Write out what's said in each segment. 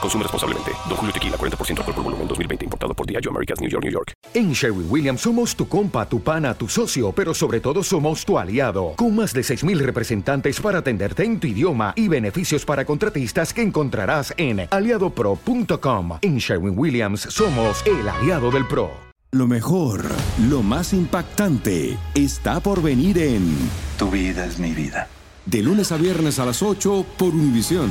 Consume responsablemente. Don Julio Tequila, 40% alcohol por volumen, 2020. Importado por Diageo Americas, New York, New York. En Sherwin Williams somos tu compa, tu pana, tu socio, pero sobre todo somos tu aliado. Con más de 6.000 representantes para atenderte en tu idioma y beneficios para contratistas que encontrarás en aliadopro.com. En Sherwin Williams somos el aliado del PRO. Lo mejor, lo más impactante, está por venir en Tu vida es mi vida. De lunes a viernes a las 8 por Univisión.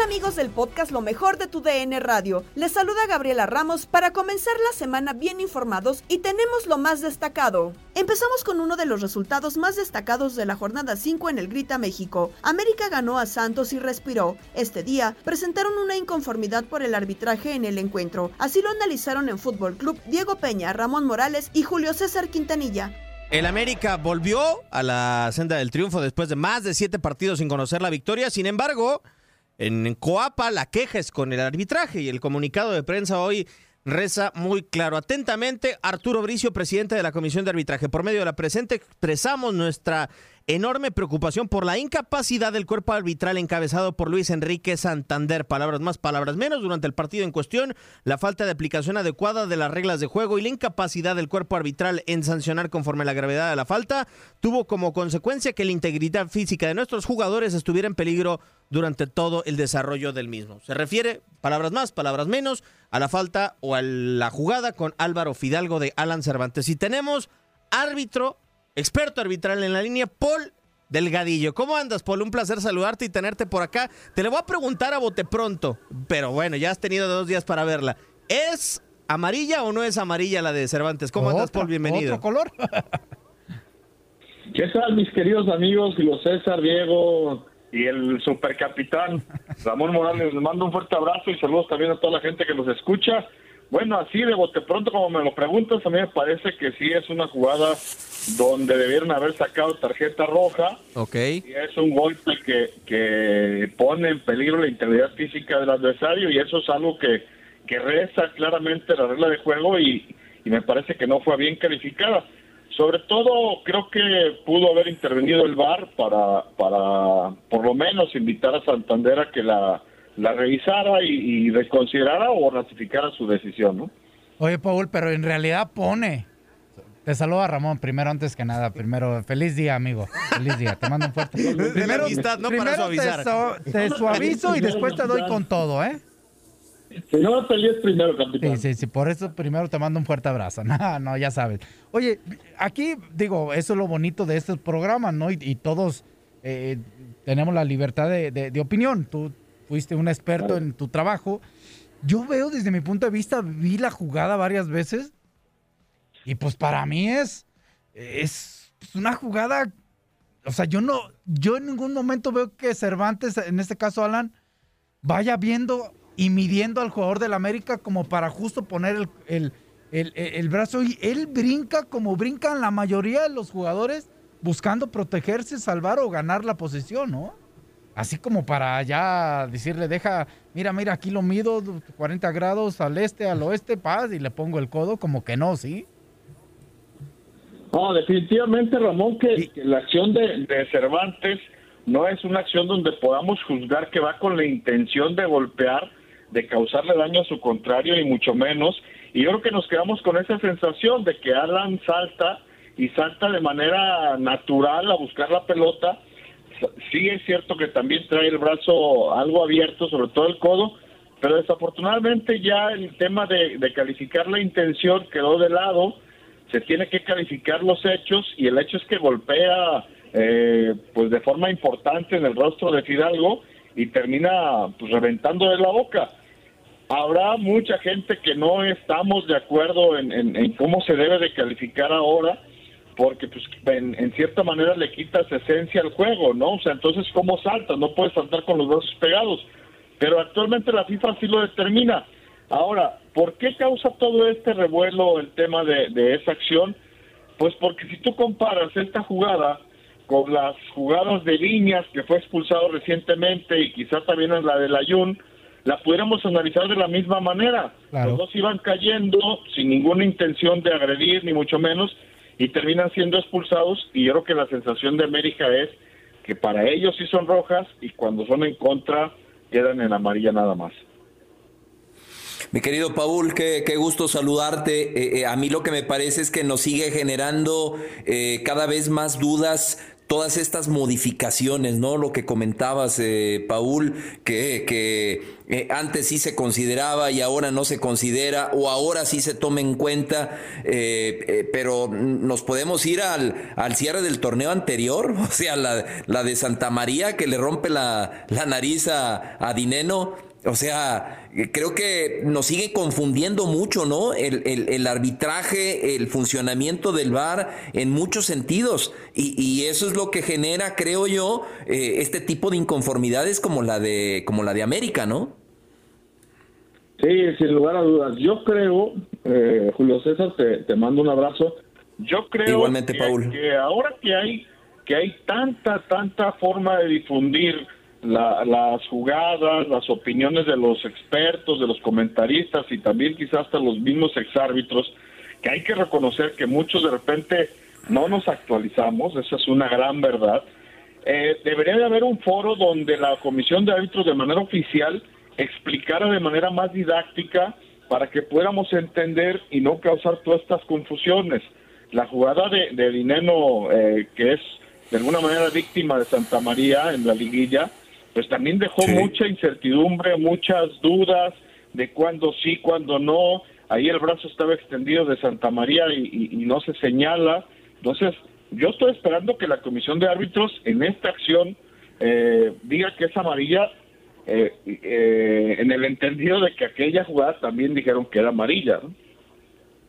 Amigos del podcast Lo mejor de tu DN Radio? Les saluda Gabriela Ramos para comenzar la semana bien informados y tenemos lo más destacado. Empezamos con uno de los resultados más destacados de la jornada 5 en el Grita México. América ganó a Santos y respiró. Este día presentaron una inconformidad por el arbitraje en el encuentro. Así lo analizaron en Fútbol Club Diego Peña, Ramón Morales y Julio César Quintanilla. El América volvió a la senda del triunfo después de más de siete partidos sin conocer la victoria. Sin embargo, en Coapa la queja es con el arbitraje y el comunicado de prensa hoy reza muy claro. Atentamente, Arturo Bricio, presidente de la Comisión de Arbitraje. Por medio de la presente expresamos nuestra enorme preocupación por la incapacidad del cuerpo arbitral encabezado por Luis Enrique Santander. Palabras más, palabras menos. Durante el partido en cuestión, la falta de aplicación adecuada de las reglas de juego y la incapacidad del cuerpo arbitral en sancionar conforme la gravedad de la falta tuvo como consecuencia que la integridad física de nuestros jugadores estuviera en peligro durante todo el desarrollo del mismo. Se refiere, palabras más, palabras menos, a la falta o a la jugada con Álvaro Fidalgo de Alan Cervantes. Y tenemos árbitro experto arbitral en la línea, Paul Delgadillo. ¿Cómo andas, Paul? Un placer saludarte y tenerte por acá. Te le voy a preguntar a bote pronto, pero bueno, ya has tenido dos días para verla. ¿Es amarilla o no es amarilla la de Cervantes? ¿Cómo andas, Paul? Bienvenido. ¿Otro color? ¿Qué tal, mis queridos amigos? Julio César, Diego y el supercapitán Ramón Morales. Les mando un fuerte abrazo y saludos también a toda la gente que nos escucha. Bueno, así de bote pronto, como me lo preguntas, a mí me parece que sí es una jugada donde debieron haber sacado tarjeta roja. Ok. Y es un golpe que, que pone en peligro la integridad física del adversario y eso es algo que, que reza claramente la regla de juego y, y me parece que no fue bien calificada. Sobre todo creo que pudo haber intervenido el VAR para, para por lo menos invitar a Santander a que la la revisara y, y, reconsiderara o ratificara su decisión, ¿no? Oye, Paul, pero en realidad pone. Te saluda Ramón, primero antes que nada. Primero, feliz día, amigo. Feliz día. Te mando un fuerte. Primero, amistad, no primero para suavizar. Te, te, suavizo y después te doy con todo, ¿eh? Si no me pelees primero, capitán. Sí, sí, sí. Por eso primero te mando un fuerte abrazo. No, no, ya sabes. Oye, aquí, digo, eso es lo bonito de estos programas, ¿no? Y, y todos eh, tenemos la libertad de, de, de opinión. Tú fuiste un experto en tu trabajo. Yo veo desde mi punto de vista, vi la jugada varias veces y pues para mí es, es una jugada, o sea, yo no, yo en ningún momento veo que Cervantes, en este caso Alan, vaya viendo y midiendo al jugador del América como para justo poner el, el, el, el brazo y él brinca como brincan la mayoría de los jugadores buscando protegerse, salvar o ganar la posición, ¿no? Así como para ya decirle, deja, mira, mira, aquí lo mido 40 grados al este, al oeste, paz, y le pongo el codo, como que no, ¿sí? No, definitivamente, Ramón, que, que la acción de, de, Cervantes no es una acción donde podamos juzgar que va con la intención de golpear, de causarle daño a su contrario y mucho menos. Y yo creo que nos quedamos con esa sensación de que Alan salta y salta de manera natural a buscar la pelota. Sí es cierto que también trae el brazo algo abierto, sobre todo el codo, pero desafortunadamente ya el tema de, calificar la intención quedó de lado. Se tiene que calificar los hechos y el hecho es que golpea eh, pues de forma importante en el rostro de Fidalgo y termina pues reventando de la boca. Habrá mucha gente que no estamos de acuerdo en, cómo se debe de calificar ahora, porque pues en, cierta manera le quitas esencia al juego, ¿no? O sea, entonces ¿cómo salta? No puedes saltar con los brazos pegados. Pero actualmente la FIFA sí lo determina. Ahora, ¿por qué causa todo este revuelo el tema de, de esa acción? Pues porque si tú comparas esta jugada con las jugadas de líneas que fue expulsado recientemente y quizás también en la de Ayun, la pudiéramos analizar de la misma manera. Los dos iban cayendo sin ninguna intención de agredir, ni mucho menos, y terminan siendo expulsados. Y yo creo que la sensación de América es que para ellos sí son rojas y cuando son en contra quedan en amarilla nada más. Mi querido Paul, qué, gusto saludarte. Eh, eh, a mí lo que me parece es que nos sigue generando eh, cada vez más dudas todas estas modificaciones, ¿no? Lo que comentabas, eh, Paul, que, que eh, antes sí se consideraba y ahora no se considera, o ahora sí se toma en cuenta, eh, pero nos podemos ir al, al, cierre del torneo anterior, o sea, la, la de Santa María que le rompe la, la nariz a, a Dineno o sea, creo que nos sigue confundiendo mucho, ¿no? El, arbitraje, el funcionamiento del VAR en muchos sentidos. Y, eso es lo que genera, creo yo, eh, este tipo de inconformidades como la de, como la de América, ¿no? Sí, sin lugar a dudas. Yo creo, eh, Julio César, te, mando un abrazo. Yo creo Igualmente, que, Paul. que ahora que hay, que hay tanta, tanta forma de difundir las jugadas, las opiniones de los expertos, de los comentaristas y también quizás hasta los mismos exárbitros, que hay que reconocer que muchos de repente no nos actualizamos, esa es una gran verdad. Eh, debería de haber un foro donde la comisión de árbitros de manera oficial explicara de manera más didáctica para que pudiéramos entender y no causar todas estas confusiones. La jugada de, de Dineno, eh, que es de alguna manera víctima de Santa María en la liguilla, pues también dejó mucha incertidumbre, muchas dudas de cuándo sí, cuándo no. Ahí el brazo estaba extendido de Santa María y, no se señala. Entonces, yo estoy esperando que la comisión de árbitros en esta acción eh, diga que es amarilla eh, eh, en el entendido de que aquella jugada también dijeron que era amarilla.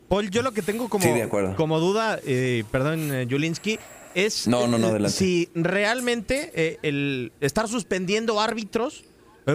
Paul, yo lo que tengo como, como duda, perdón, Julinski, es no, no, no, si realmente eh, el estar suspendiendo árbitros,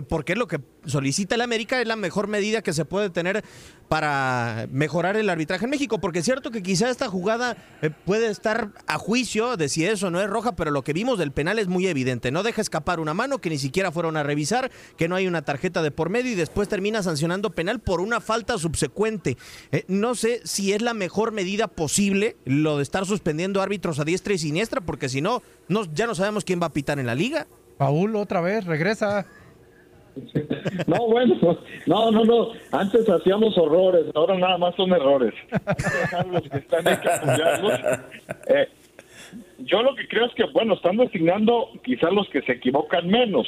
porque es lo que solicita el América, es la mejor medida que se puede tener para mejorar el arbitraje en México, porque es cierto que quizá esta jugada eh, puede estar a juicio de si eso no es roja, pero lo que vimos del penal es muy evidente. No deja escapar una mano que ni siquiera fueron a revisar, que no hay una tarjeta de por medio y después termina sancionando penal por una falta subsecuente. Eh, no sé si es la mejor medida posible lo de estar suspendiendo árbitros a diestra y siniestra, porque si no, no ya no sabemos quién va a pitar en la liga. Paul, otra vez, regresa. No, bueno, no, no, no. Antes hacíamos horrores, ahora nada más son errores. eh, yo lo que creo es que, bueno, están designando quizás los que se equivocan menos.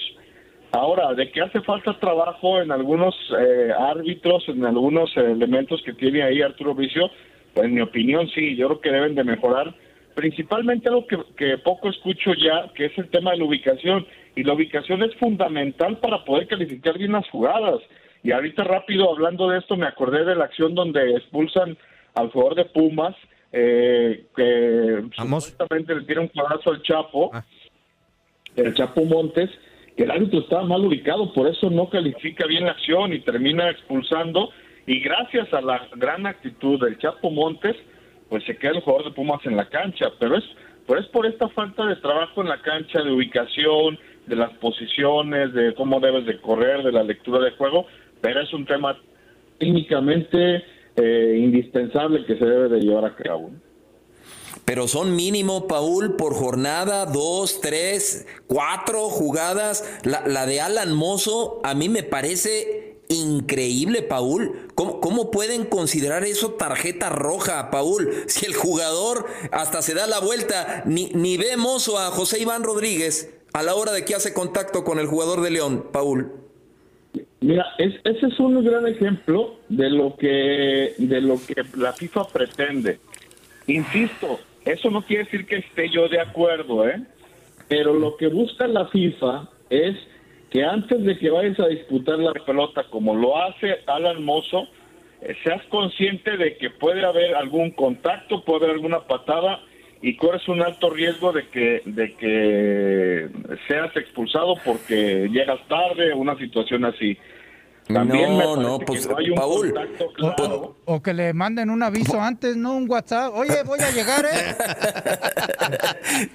Ahora, de que hace falta trabajo en algunos eh, árbitros, en algunos elementos que tiene ahí Arturo Vicio, pues en mi opinión sí, yo creo que deben de mejorar. Principalmente algo que poco escucho ya, que es el tema de la ubicación y la ubicación es fundamental para poder calificar bien las jugadas. Y ahorita rápido hablando de esto me acordé de la acción donde expulsan al jugador de Pumas, eh, que supuestamente le tiene un cuadrazo al Chapo, ah. el Chapo Montes, que el árbitro estaba mal ubicado, por eso no califica bien la acción y termina expulsando. Y gracias a la gran actitud del Chapo Montes, pues se queda el jugador de Pumas en la cancha. Pero es, pero es por esta falta de trabajo en la cancha, de ubicación, de las posiciones, de cómo debes de correr, de la lectura de juego, pero es un tema técnicamente eh, indispensable que se debe de llevar a cabo. pero son mínimo, Paul, por jornada, dos, tres, cuatro jugadas. La, la de Alan Mozo a mí me parece increíble, Paul. ¿Cómo, ¿Cómo, pueden considerar eso tarjeta roja, Paul? Si el jugador hasta se da la vuelta, ni, ni ve Mozo a José Iván Rodríguez a la hora de que hace contacto con el jugador de León, Paul. Mira, es, ese es un gran ejemplo de lo que de lo que la FIFA pretende. Insisto, eso no quiere decir que esté yo de acuerdo, ¿eh? Pero lo que busca la FIFA es que antes de que vayas a disputar la pelota, como lo hace Alan Mozo, eh, seas consciente de que puede haber algún contacto, puede haber alguna patada y corres un alto riesgo de que de que seas expulsado porque llegas tarde, una situación así. También no, no, pues, no Paul, claro. o, o, que le manden un aviso antes, no un WhatsApp. Oye, voy a llegar, ¿eh?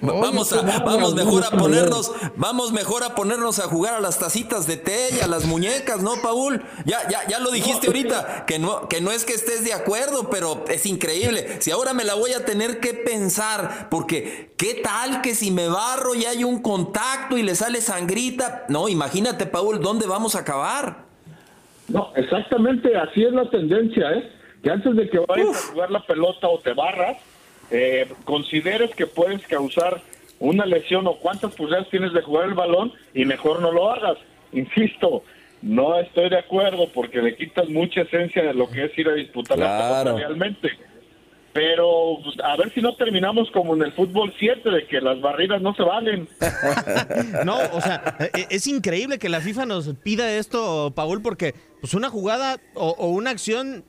vamos a, vamos mejor a ponernos, vamos mejor a ponernos a jugar a las tacitas de té y a las muñecas, ¿no, Paul? Ya, ya, ya lo dijiste ahorita, que no, que no es que estés de acuerdo, pero es increíble. Si ahora me la voy a tener que pensar, porque ¿qué tal que si me barro y hay un contacto y le sale sangrita? No, imagínate, Paul, ¿dónde vamos a acabar? No, exactamente, así es la tendencia, ¿eh? Que antes de que vayas Uf. a jugar la pelota o te barras, eh, consideres que puedes causar una lesión o cuántas pulgadas tienes de jugar el balón y mejor no lo hagas. Insisto, no estoy de acuerdo porque le quitas mucha esencia de lo que es ir a disputar claro. la pelota realmente. Pero pues, a ver si no terminamos como en el fútbol 7, de que las barridas no se valen. no, o sea, es increíble que la FIFA nos pida esto, Paul, porque pues una jugada o, o una acción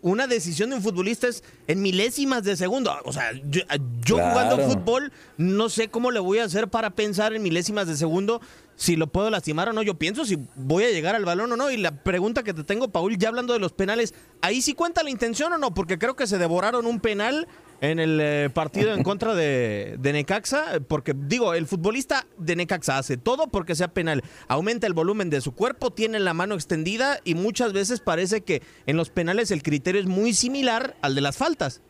una decisión de un futbolista es en milésimas de segundo. O sea, yo, yo claro. jugando fútbol no sé cómo le voy a hacer para pensar en milésimas de segundo si lo puedo lastimar o no. Yo pienso si voy a llegar al balón o no. Y la pregunta que te tengo, Paul, ya hablando de los penales, ¿ahí sí cuenta la intención o no? Porque creo que se devoraron un penal en el eh, partido en contra de, de, Necaxa, porque digo, el futbolista de Necaxa hace todo porque sea penal, aumenta el volumen de su cuerpo, tiene la mano extendida y muchas veces parece que en los penales el criterio es muy similar al de las faltas.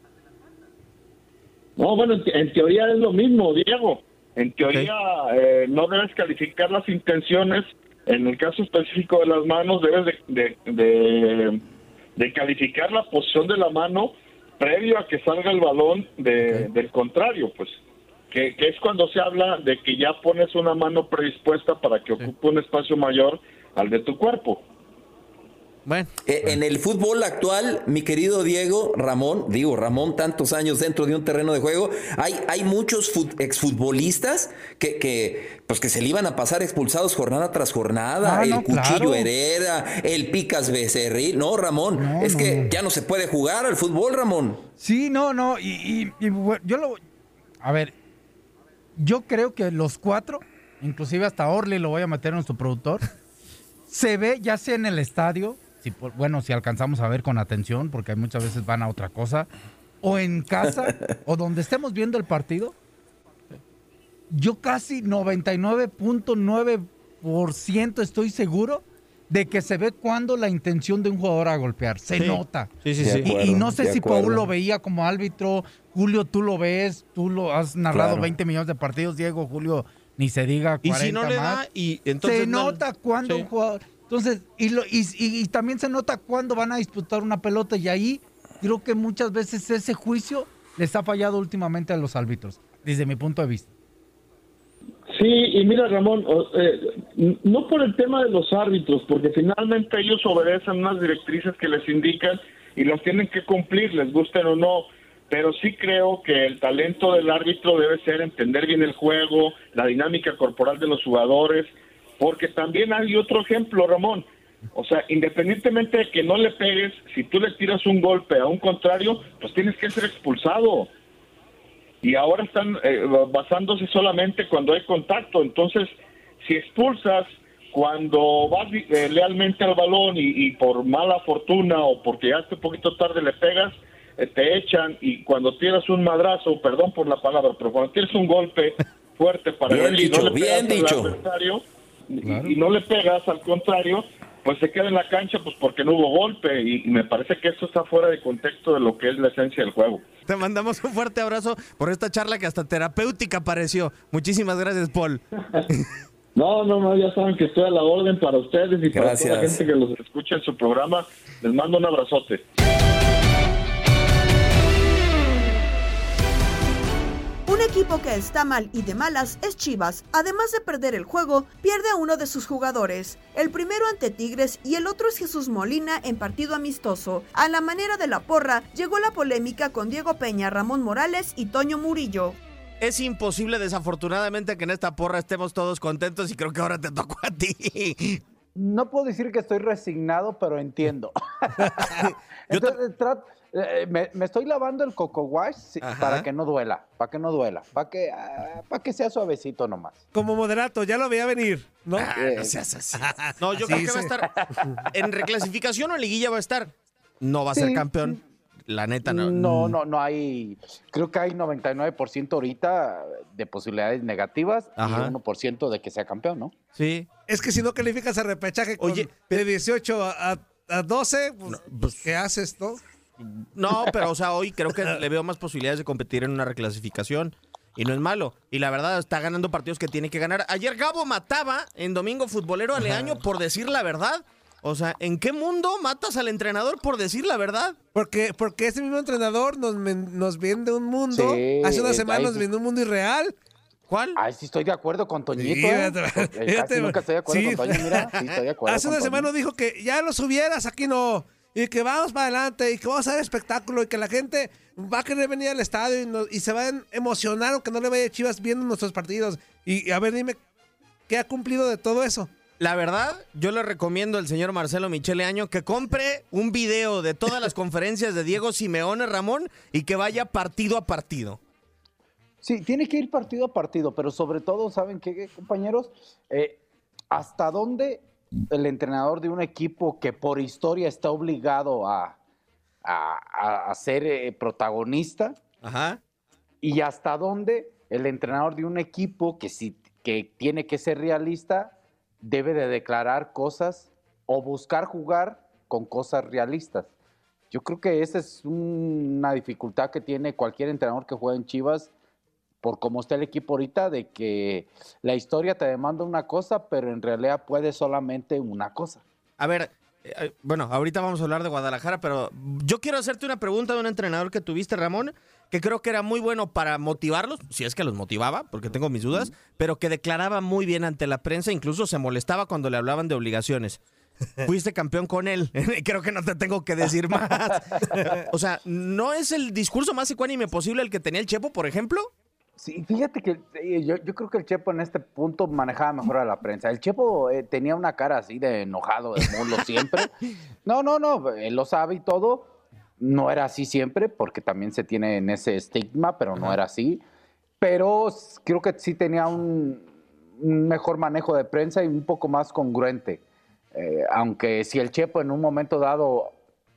No, bueno, en, en teoría es lo mismo, Diego. En teoría okay. eh, no debes calificar las intenciones, en el caso específico de las manos debes de, de, de, de calificar la posición de la mano previo a que salga el balón de, okay. del contrario, pues, que, que, es cuando se habla de que ya pones una mano predispuesta para que sí. ocupe un espacio mayor al de tu cuerpo. Bueno, eh, bueno. En el fútbol actual, mi querido Diego, Ramón, digo Ramón, tantos años dentro de un terreno de juego, hay, hay muchos exfutbolistas que, que, pues que se le iban a pasar expulsados jornada tras jornada. Ah, el no, Cuchillo claro. Herrera, el Picas Becerril. No, Ramón, no, es no. que ya no se puede jugar al fútbol, Ramón. Sí, no, no. Y, y, y bueno, yo lo. A ver, yo creo que los cuatro, inclusive hasta Orly lo voy a meter en nuestro productor, se ve ya sea en el estadio si, bueno, si alcanzamos a ver con atención, porque muchas veces van a otra cosa, o en casa, o donde estemos viendo el partido, yo casi 99.9% estoy seguro de que se ve cuando la intención de un jugador a golpear. Se sí. nota. Sí, sí, sí. Y, y, no sé si Paul lo veía como árbitro, Julio, tú lo ves, tú lo has narrado claro. 20 millones de partidos, Diego, Julio, ni se diga 40 Y si no le más. da, y entonces se no... nota cuando sí. un jugador... Entonces, y, lo, y, también se nota cuándo van a disputar una pelota y ahí creo que muchas veces ese juicio les ha fallado últimamente a los árbitros, desde mi punto de vista. Sí, y mira Ramón, eh, no por el tema de los árbitros, porque finalmente ellos obedecen unas directrices que les indican y las tienen que cumplir, les gusten o no, pero sí creo que el talento del árbitro debe ser entender bien el juego, la dinámica corporal de los jugadores, porque también hay otro ejemplo, Ramón. O sea, independientemente de que no le pegues, si tú le tiras un golpe a un contrario, pues tienes que ser expulsado. Y ahora están eh, basándose solamente cuando hay contacto. Entonces, si expulsas cuando vas eh, lealmente al balón y, y, por mala fortuna o porque ya un poquito tarde le pegas, eh, te echan y cuando tiras un madrazo, perdón por la palabra, pero cuando tienes un golpe fuerte para bien él dicho, y no le bien dicho. adversario, Claro. Y, y, no le pegas, al contrario, pues se queda en la cancha pues porque no hubo golpe y, y me parece que esto está fuera de contexto de lo que es la esencia del juego. Te mandamos un fuerte abrazo por esta charla que hasta terapéutica pareció. Muchísimas gracias, Paul. No, no, no, ya saben que estoy a la orden para ustedes y para toda la gente que los escucha en su programa. Les mando un abrazote. Un equipo que está mal y de malas es Chivas. Además de perder el juego, pierde a uno de sus jugadores. El primero ante Tigres y el otro es Jesús Molina en partido amistoso. A la manera de la porra, llegó la polémica con Diego Peña, Ramón Morales y Toño Murillo. Es imposible, desafortunadamente, que en esta porra estemos todos contentos y creo que ahora te tocó a ti. No puedo decir que estoy resignado, pero entiendo. Entonces, trat- eh, me, me estoy lavando el coco wash sí, para que no duela, para que no duela, para que, ah, para que sea suavecito nomás. Como moderato, ya lo veía venir, ¿no? Ah, no seas así. No, yo Así creo que va a estar. En reclasificación o en liguilla va a estar. No va a ser campeón. La neta, no. No, no, no hay. Creo que hay 99% ahorita de posibilidades negativas Ajá. y 1% de que sea campeón, ¿no? Sí. Es que si no calificas a repechaje con Oye, de 18 a, a- a 12, pues, ¿qué haces, no? No, pero o sea, hoy creo que le veo más posibilidades de competir en una reclasificación. Y no es malo. Y la verdad, está ganando partidos que tiene que ganar. Ayer Gabo mataba en Domingo Futbolero a Leaño por decir la verdad. O sea, ¿en qué mundo matas al entrenador por decir la verdad? Porque, porque ese mismo entrenador nos, nos vende un mundo. Sí, Hace una semana ahí nos vendió un mundo irreal. ¿Cuál? Ay, sí estoy de acuerdo con Toñito. Sí, ¿eh? Casi nunca estoy de acuerdo sí. con Toño, mira. Sí, estoy de acuerdo Hace con una Toño. semana dijo que ya lo subieras, aquí no. Y que vamos para adelante y que vamos a hacer espectáculo y que la gente va a querer venir al estadio y, se van a emocionar aunque no le vaya Chivas viendo nuestros partidos. Y, y a ver, dime, ¿qué ha cumplido de todo eso? La verdad, yo le recomiendo al señor Marcelo Michele Año que compre un video de todas las conferencias de Diego Simeone Ramón y que vaya partido a partido. Sí, tiene que ir partido a partido, pero sobre todo, ¿saben qué, compañeros? Eh, ¿Hasta dónde el entrenador de un equipo que por historia está obligado a, a- ser eh, protagonista? Ajá. ¿Y hasta dónde el entrenador de un equipo que, si, que tiene que ser realista debe de declarar cosas o buscar jugar con cosas realistas? Yo creo que esa es una dificultad que tiene cualquier entrenador que juega en Chivas por cómo está el equipo ahorita, de que la historia te demanda una cosa, pero en realidad puede solamente una cosa. A ver, eh, bueno, ahorita vamos a hablar de Guadalajara, pero yo quiero hacerte una pregunta de un entrenador que tuviste, Ramón, que creo que era muy bueno para motivarlos, si es que los motivaba, porque tengo mis dudas, pero que declaraba muy bien ante la prensa, incluso se molestaba cuando le hablaban de obligaciones. Fuiste campeón con él. Creo que no te tengo que decir más. O sea, ¿no es el discurso más ecuánime posible el que tenía el Chepo, por ejemplo? Sí, fíjate que eh, yo, yo creo que el Chepo en este punto manejaba mejor a la prensa. El Chepo eh, tenía una cara así de enojado, de mulo siempre. No, no, no, él lo sabe y todo. No era así siempre, porque también se tiene en ese estigma, pero no era así. Pero creo que sí tenía un, un mejor manejo de prensa y un poco más congruente. Eh, aunque si el Chepo en un momento dado,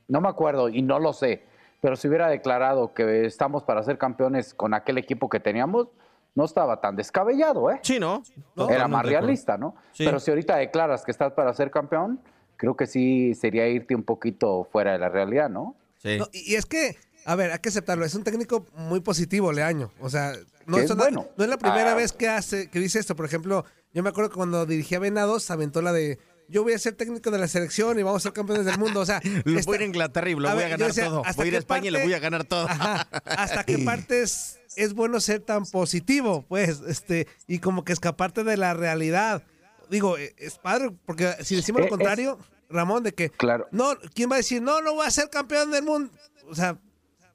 no me acuerdo y no lo sé, pero si hubiera declarado que estamos para ser campeones con aquel equipo que teníamos, no estaba tan descabellado, ¿eh? Sí, ¿no? Era más realista, ¿no? Sí. Pero si ahorita declaras que estás para ser campeón, creo que sí sería irte un poquito fuera de la realidad, ¿no? Sí. No, y es que, a ver, hay que aceptarlo, es un técnico muy positivo, Leaño. O sea, no, es, bueno. no es la primera Ah. vez que hace, que dice esto. Por ejemplo, yo me acuerdo que cuando dirigía Venados, aventó la de yo voy a ser técnico de la selección y vamos a ser campeones del mundo. O sea, Lo esta- voy a ir a Inglaterra y lo A voy a ganar decía, todo. ¿hasta Voy a ir qué a España y lo parte- voy a ganar todo. Ajá, hasta qué parte es, es bueno ser tan positivo, pues, este, y como que escaparte de la realidad. Digo, eh, es padre, porque si decimos Eh, lo contrario, Ramón, de que Claro. no, ¿quién va a decir, no, no voy a ser campeón del mundo? O sea,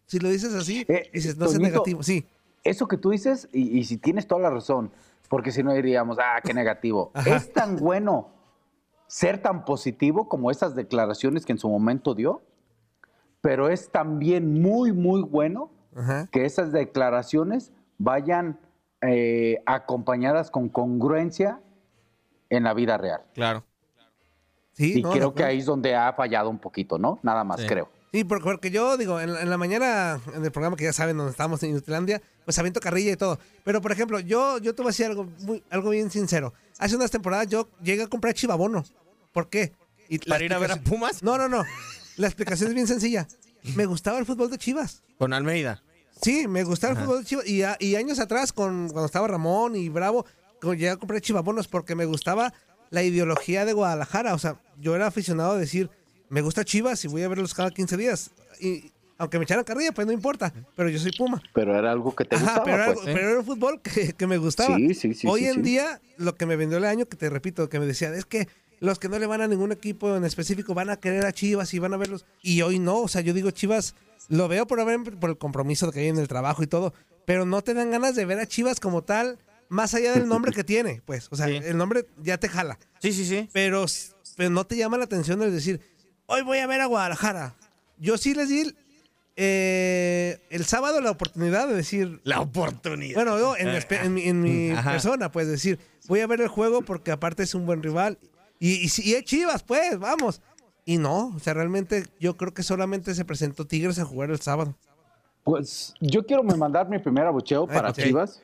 si lo dices así, dices, no es Eh, negativo. Sí, Eso que tú dices, y, y si tienes toda la razón, porque si no diríamos, ah, qué negativo. ¿Es tan bueno ser tan positivo como esas declaraciones que en su momento dio? Pero es también muy, muy bueno que esas declaraciones vayan eh, acompañadas con congruencia en la vida real. Claro. Sí, y no, creo que ahí es donde ha fallado un poquito, ¿no? Nada más, Sí. creo. Sí, porque, porque yo digo, en, la- en la mañana, en el programa que ya saben, donde estábamos en Islandia, pues aviento carrilla y todo. Pero, por ejemplo, yo, yo te voy a decir algo, muy, algo bien sincero. Hace unas temporadas yo llegué a comprar chivabono. ¿Por qué? Y ¿Para ir a ver a Pumas? No, no, no. La explicación es bien sencilla. Me gustaba el fútbol de Chivas. Con Almeida. Sí, me gustaba el fútbol de Chivas. Y, a- y años atrás, con, cuando estaba Ramón y Bravo, llegué a comprar chivabonos porque me gustaba la ideología de Guadalajara. O sea, yo era aficionado a decir, me gusta Chivas y voy a verlos cada 15 días. Y aunque me echaran carrilla, pues no importa. Pero yo soy Puma. Pero era algo que te Ajá, gustaba, pero, era, pues. algo- pero era un fútbol que, que me gustaba. Sí, sí, sí, Hoy sí, en sí. día, lo que me vendió el año, que te repito, que me decían, es que los que no le van a ningún equipo en específico van a querer a Chivas y van a verlos. Y hoy no, o sea, yo digo Chivas, lo veo por, haber- por el compromiso que hay en el trabajo y todo, pero no te dan ganas de ver a Chivas como tal, más allá del nombre que tiene, pues. O sea, el nombre ya te jala. Sí, sí, sí. Pero, pero no te llama la atención el decir, hoy voy a ver a Guadalajara. Yo sí les di eh, el sábado la oportunidad de decir... La oportunidad. Bueno, yo en mi, espe- en mi- en mi Ajá. persona, pues decir, voy a ver el juego porque aparte es un buen rival. Y, y, y es Chivas, pues, vamos. Y no, o sea, realmente yo creo que solamente se presentó Tigres a jugar el sábado. Pues yo quiero me mandar mi primer abucheo Ay, para. Chivas.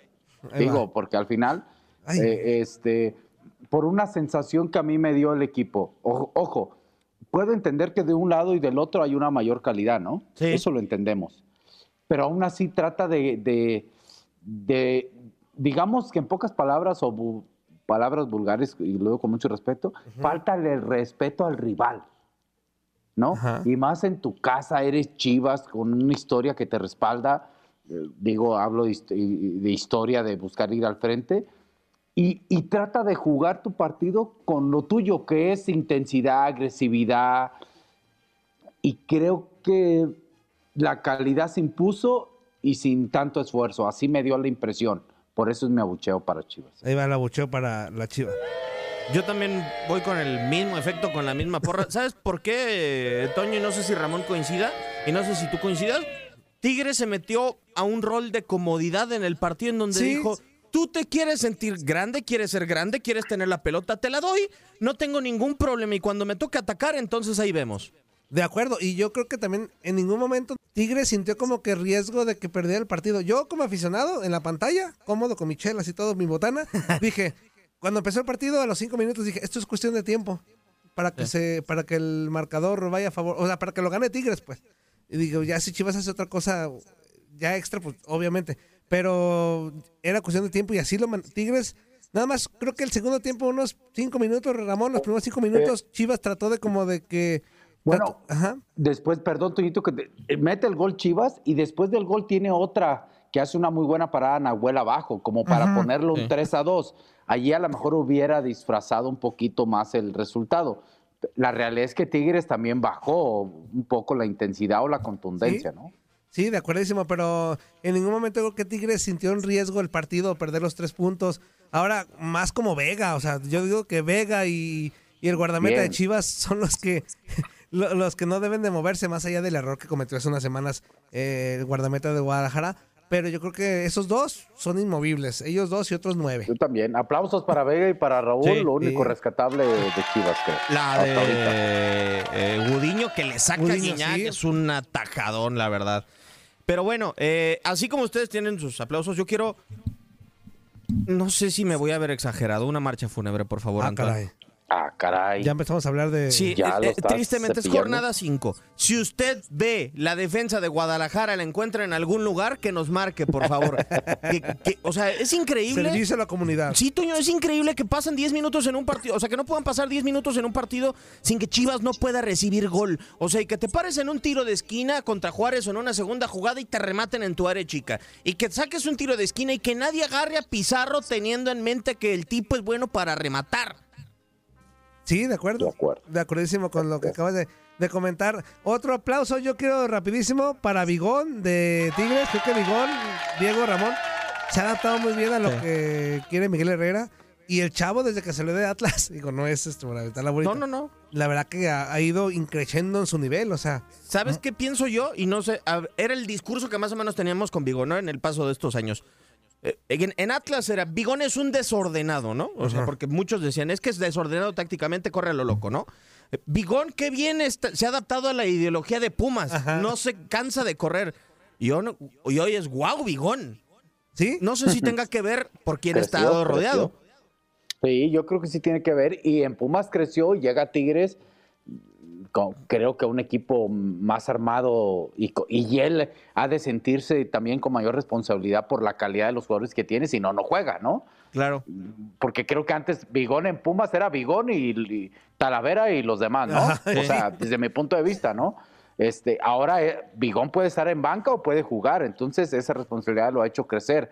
Ahí Digo, va. porque al final, eh, este, por una sensación que a mí me dio el equipo. Ojo, ojo, puedo entender que de un lado y del otro hay una mayor calidad, ¿no? Sí. Eso lo entendemos. Pero aún así trata de, de, de, digamos que en pocas palabras o bu- palabras vulgares, y luego con mucho respeto, faltale el respeto al rival. ¿no? Y más en tu casa, eres Chivas, con una historia que te respalda, eh, digo, hablo de, de historia, de buscar ir al frente, y, y trata de jugar tu partido con lo tuyo, que es intensidad, agresividad, y creo que la calidad se impuso y sin tanto esfuerzo, así me dio la impresión, por eso es mi abucheo para Chivas. Ahí va el abucheo para la Chiva. Yo también voy con el mismo efecto, con la misma porra. ¿Sabes por qué, Toño? Y no sé si Ramón coincida, y no sé si tú coincidas. Tigre se metió a un rol de comodidad en el partido en donde Sí. dijo, tú te quieres sentir grande, quieres ser grande, quieres tener la pelota, te la doy, no tengo ningún problema y cuando me toque atacar, entonces ahí vemos. De acuerdo, y yo creo que también en ningún momento Tigre sintió como que riesgo de que perdiera el partido. Yo como aficionado en la pantalla, cómodo con mi chelas y todo, mi botana, dije, cuando empezó el partido a los cinco minutos dije, esto es cuestión de tiempo para que se, para que el marcador vaya a favor, o sea, para que lo gane Tigres, pues. Y digo, ya si Chivas hace otra cosa ya extra, pues obviamente. Pero era cuestión de tiempo y así lo man- Tigres. Nada más, creo que el segundo tiempo, unos cinco minutos, Ramón, los primeros cinco minutos, Chivas trató de como de que Bueno, después, perdón, Toñito, que te- eh, mete el gol Chivas y después del gol tiene otra que hace una muy buena parada Nahuel abajo, como para Ajá. ponerlo un Sí. 3 a 2. Allí a lo mejor hubiera disfrazado un poquito más el resultado. La realidad es que Tigres también bajó un poco la intensidad o la contundencia, Sí. ¿no? Sí, de acuerdísimo, pero en ningún momento creo que Tigres sintió en riesgo el partido, perder los tres puntos. Ahora, más como Vega, o sea, yo digo que Vega y, y el guardameta Bien. de Chivas son los que lo- los que no deben de moverse, más allá del error que cometió hace unas semanas eh, el guardameta de Guadalajara. Pero yo creo que esos dos son inmovibles, ellos dos y otros nueve. Yo también. Aplausos para Vega y para Raúl, Sí. lo único Sí. rescatable de Chivas, creo. La hasta ahorita. de eh, Gudiño que le saca a Gudiño, Guiñac sí. es un atajadón, la verdad. Pero bueno, eh, así como ustedes tienen sus aplausos, yo quiero. No sé si me voy a ver exagerado. Una marcha fúnebre, por favor, Ah, Antoine. caray. Ah, caray. Ya empezamos a hablar de... Sí, Ya eh, lo eh, tristemente es jornada 5. Si usted ve la defensa de Guadalajara, la encuentra en algún lugar, que nos marque, por favor. Que- que- o sea, es increíble. Servicio a la comunidad. Sí, Toño, es increíble que pasen 10 minutos en un partido. O sea, que no puedan pasar 10 minutos en un partido sin que Chivas no pueda recibir gol. O sea, y que te pares en un tiro de esquina contra Juárez o en una segunda jugada y te rematen en tu área chica. Y que saques un tiro de esquina y que nadie agarre a Pizarro teniendo en mente que el tipo es bueno para rematar. Sí, de acuerdo. De acuerdo. De acordísimo con lo que acabas de, de comentar. Otro aplauso yo quiero rapidísimo para Vigón de Tigres. Creo que Vigón, Diego Ramón, se ha adaptado muy bien a lo Sí. que quiere Miguel Herrera. Y el chavo, desde que se le de Atlas, digo, no es esto para aventar la bolita. No, no, no. La verdad que ha, ha ido increciendo en su nivel, o sea. ¿Sabes qué pienso yo? Y no sé, era el discurso que más o menos teníamos con Vigón, ¿no? En el paso de estos años. Eh, En, en Atlas era, Vigón es un desordenado, ¿no? O sea, Ajá. porque muchos decían, es que es desordenado tácticamente, corre a lo loco, ¿no? Eh, Vigón, qué bien está- se ha adaptado a la ideología de Pumas, Ajá. no se cansa de correr. Y, hoy- y hoy es guau, Vigón. ¿Sí? No sé si tenga que ver por quién Creció, está rodeado. creció. Sí, yo creo que sí tiene que ver. Y en Pumas creció, llega a Tigres. Creo que un equipo más armado y, y, él ha de sentirse también con mayor responsabilidad por la calidad de los jugadores que tiene, si no, no juega, ¿no? Claro. Porque creo que antes Bigón en Pumas era Bigón y, Talavera y los demás, ¿no? O sea, desde mi punto de vista, ¿no? Este, ahora Bigón eh, puede estar en banca o puede jugar, entonces esa responsabilidad lo ha hecho crecer.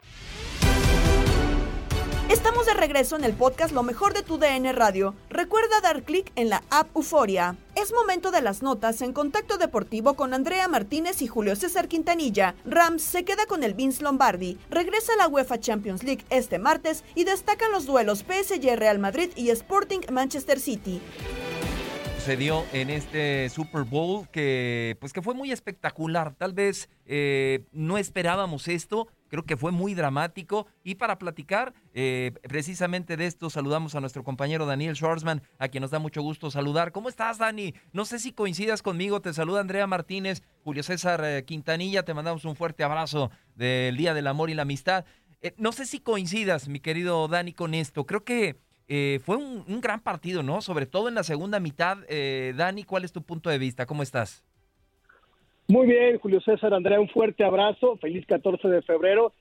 Estamos de regreso en el podcast Lo mejor de tu DN Radio. Recuerda dar clic en la app Euforia. Es momento de las notas en contacto deportivo con Andrea Martínez y Julio César Quintanilla. Rams se queda con el Vince Lombardi, regresa a la UEFA Champions League este martes y destacan los duelos PSG Real Madrid y Sporting Manchester City sucedió en este Super Bowl que pues que fue muy espectacular. Tal vez eh, no esperábamos esto. Creo que fue muy dramático. Y para platicar eh, precisamente de esto, saludamos a nuestro compañero Daniel Schwarzman, a quien nos da mucho gusto saludar. ¿Cómo estás, Dani? No sé si coincidas conmigo. Te saluda Andrea Martínez, Julio César eh, Quintanilla. Te mandamos un fuerte abrazo del Día del Amor y la Amistad. no sé si coincidas, mi querido Dani, con esto. Creo que eh, fue un, gran partido, ¿no? Sobre todo en la segunda mitad. Eh, Dani, ¿cuál es tu punto de vista? ¿Cómo estás? Muy bien, Julio César, Andrea, un fuerte abrazo. Feliz 14 de febrero.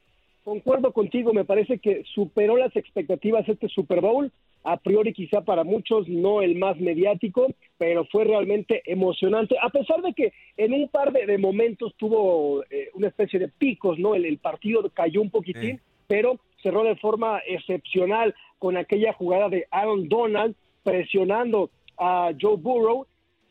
Concuerdo contigo, me parece que superó las expectativas este Super Bowl. A priori quizá para muchos no el más mediático, pero fue realmente emocionante. A pesar de que en un par de, momentos tuvo eh, una especie de picos, ¿no? El, partido cayó un poquitín, pero cerró de forma excepcional con aquella jugada de Aaron Donald presionando a Joe Burrow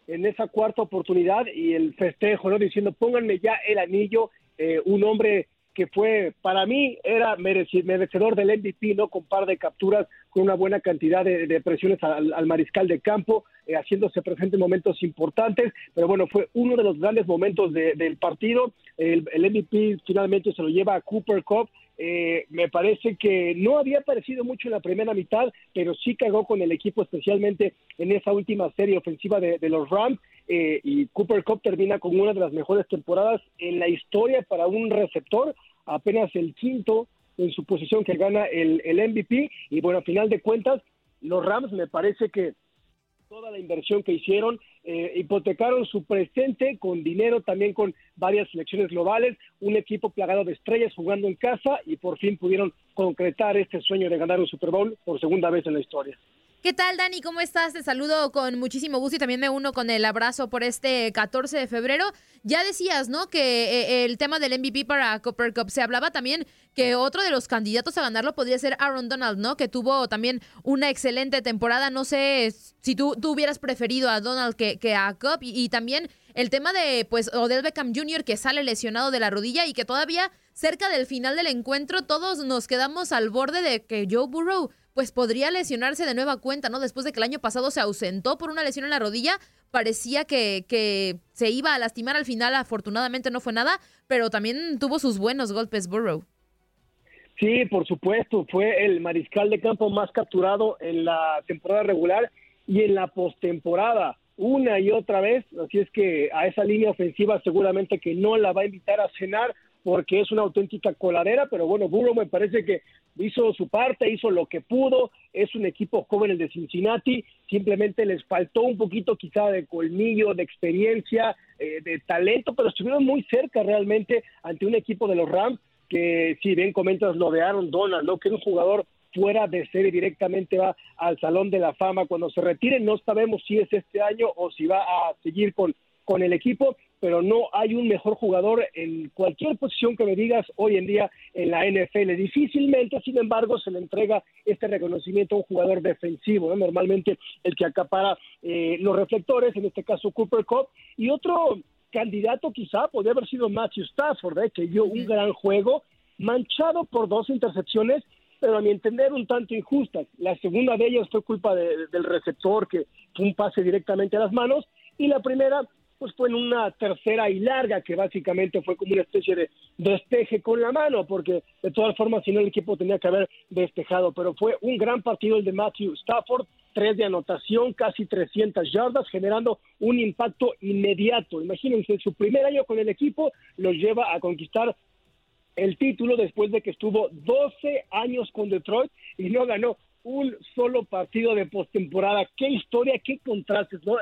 en esa cuarta oportunidad y el festejo, ¿no? Diciendo, pónganme ya el anillo, eh, un hombre que fue, para mí, era merecedor del MVP, ¿no? Con par de capturas, con una buena cantidad de, presiones al, mariscal de campo, eh, haciéndose presente en momentos importantes, pero bueno, fue uno de los grandes momentos del partido. El, el, MVP finalmente se lo lleva a Cooper Cup, eh, me parece que no había aparecido mucho en la primera mitad, pero sí cagó con el equipo, especialmente en esa última serie ofensiva de, los Rams. Eh, y Cooper Cup termina con una de las mejores temporadas en la historia para un receptor, apenas el quinto en su posición que gana el, el MVP. Y bueno, a final de cuentas, los Rams me parece que toda la inversión que hicieron, eh, hipotecaron su presente con dinero, también con varias selecciones globales, un equipo plagado de estrellas jugando en casa y por fin pudieron concretar este sueño de ganar un Super Bowl por segunda vez en la historia. ¿Qué tal, Dani? ¿Cómo estás? Te saludo con muchísimo gusto y también me uno con el abrazo por este 14 de febrero. Ya decías, ¿no? Que eh, el tema del MVP para Copper Cup se hablaba también que otro de los candidatos a ganarlo podría ser Aaron Donald, ¿no? Que tuvo también una excelente temporada. No sé si tú, hubieras preferido a Donald que, que a Cup y, y, también el tema de, pues, Odell Beckham Jr. que sale lesionado de la rodilla y que todavía cerca del final del encuentro todos nos quedamos al borde de que Joe Burrow pues podría lesionarse de nueva cuenta, ¿no? Después de que el año pasado se ausentó por una lesión en la rodilla, parecía que, que se iba a lastimar al final, afortunadamente no fue nada, pero también tuvo sus buenos golpes Burrow. Sí, por supuesto, fue el mariscal de campo más capturado en la temporada regular y en la postemporada, una y otra vez, así es que a esa línea ofensiva seguramente que no la va a invitar a cenar porque es una auténtica coladera, pero bueno, Burrow me parece que hizo su parte, hizo lo que pudo, es un equipo joven el de Cincinnati, simplemente les faltó un poquito quizá de colmillo, de experiencia, eh, de talento, pero estuvieron muy cerca realmente ante un equipo de los Rams que si bien comentas lo de Aaron Donald, ¿no? que es un jugador fuera de serie directamente va al Salón de la Fama cuando se retire, no sabemos si es este año o si va a seguir con, con el equipo, pero no hay un mejor jugador en cualquier posición que me digas hoy en día en la NFL. Difícilmente, sin embargo, se le entrega este reconocimiento a un jugador defensivo, ¿no? normalmente el que acapara eh, los reflectores, en este caso Cooper Cup, y otro candidato quizá podría haber sido Matthew Stafford, ¿eh? que dio un gran juego, manchado por dos intercepciones, pero a mi entender un tanto injustas. La segunda de ellas fue culpa de- del receptor, que fue un pase directamente a las manos, y la primera pues fue en una tercera y larga, que básicamente fue como una especie de despeje con la mano, porque de todas formas, si no, el equipo tenía que haber despejado. Pero fue un gran partido el de Matthew Stafford, tres de anotación, casi 300 yardas, generando un impacto inmediato. Imagínense, su primer año con el equipo los lleva a conquistar el título después de que estuvo 12 años con Detroit y no ganó un solo partido de postemporada. Qué historia, qué contrastes, ¿no?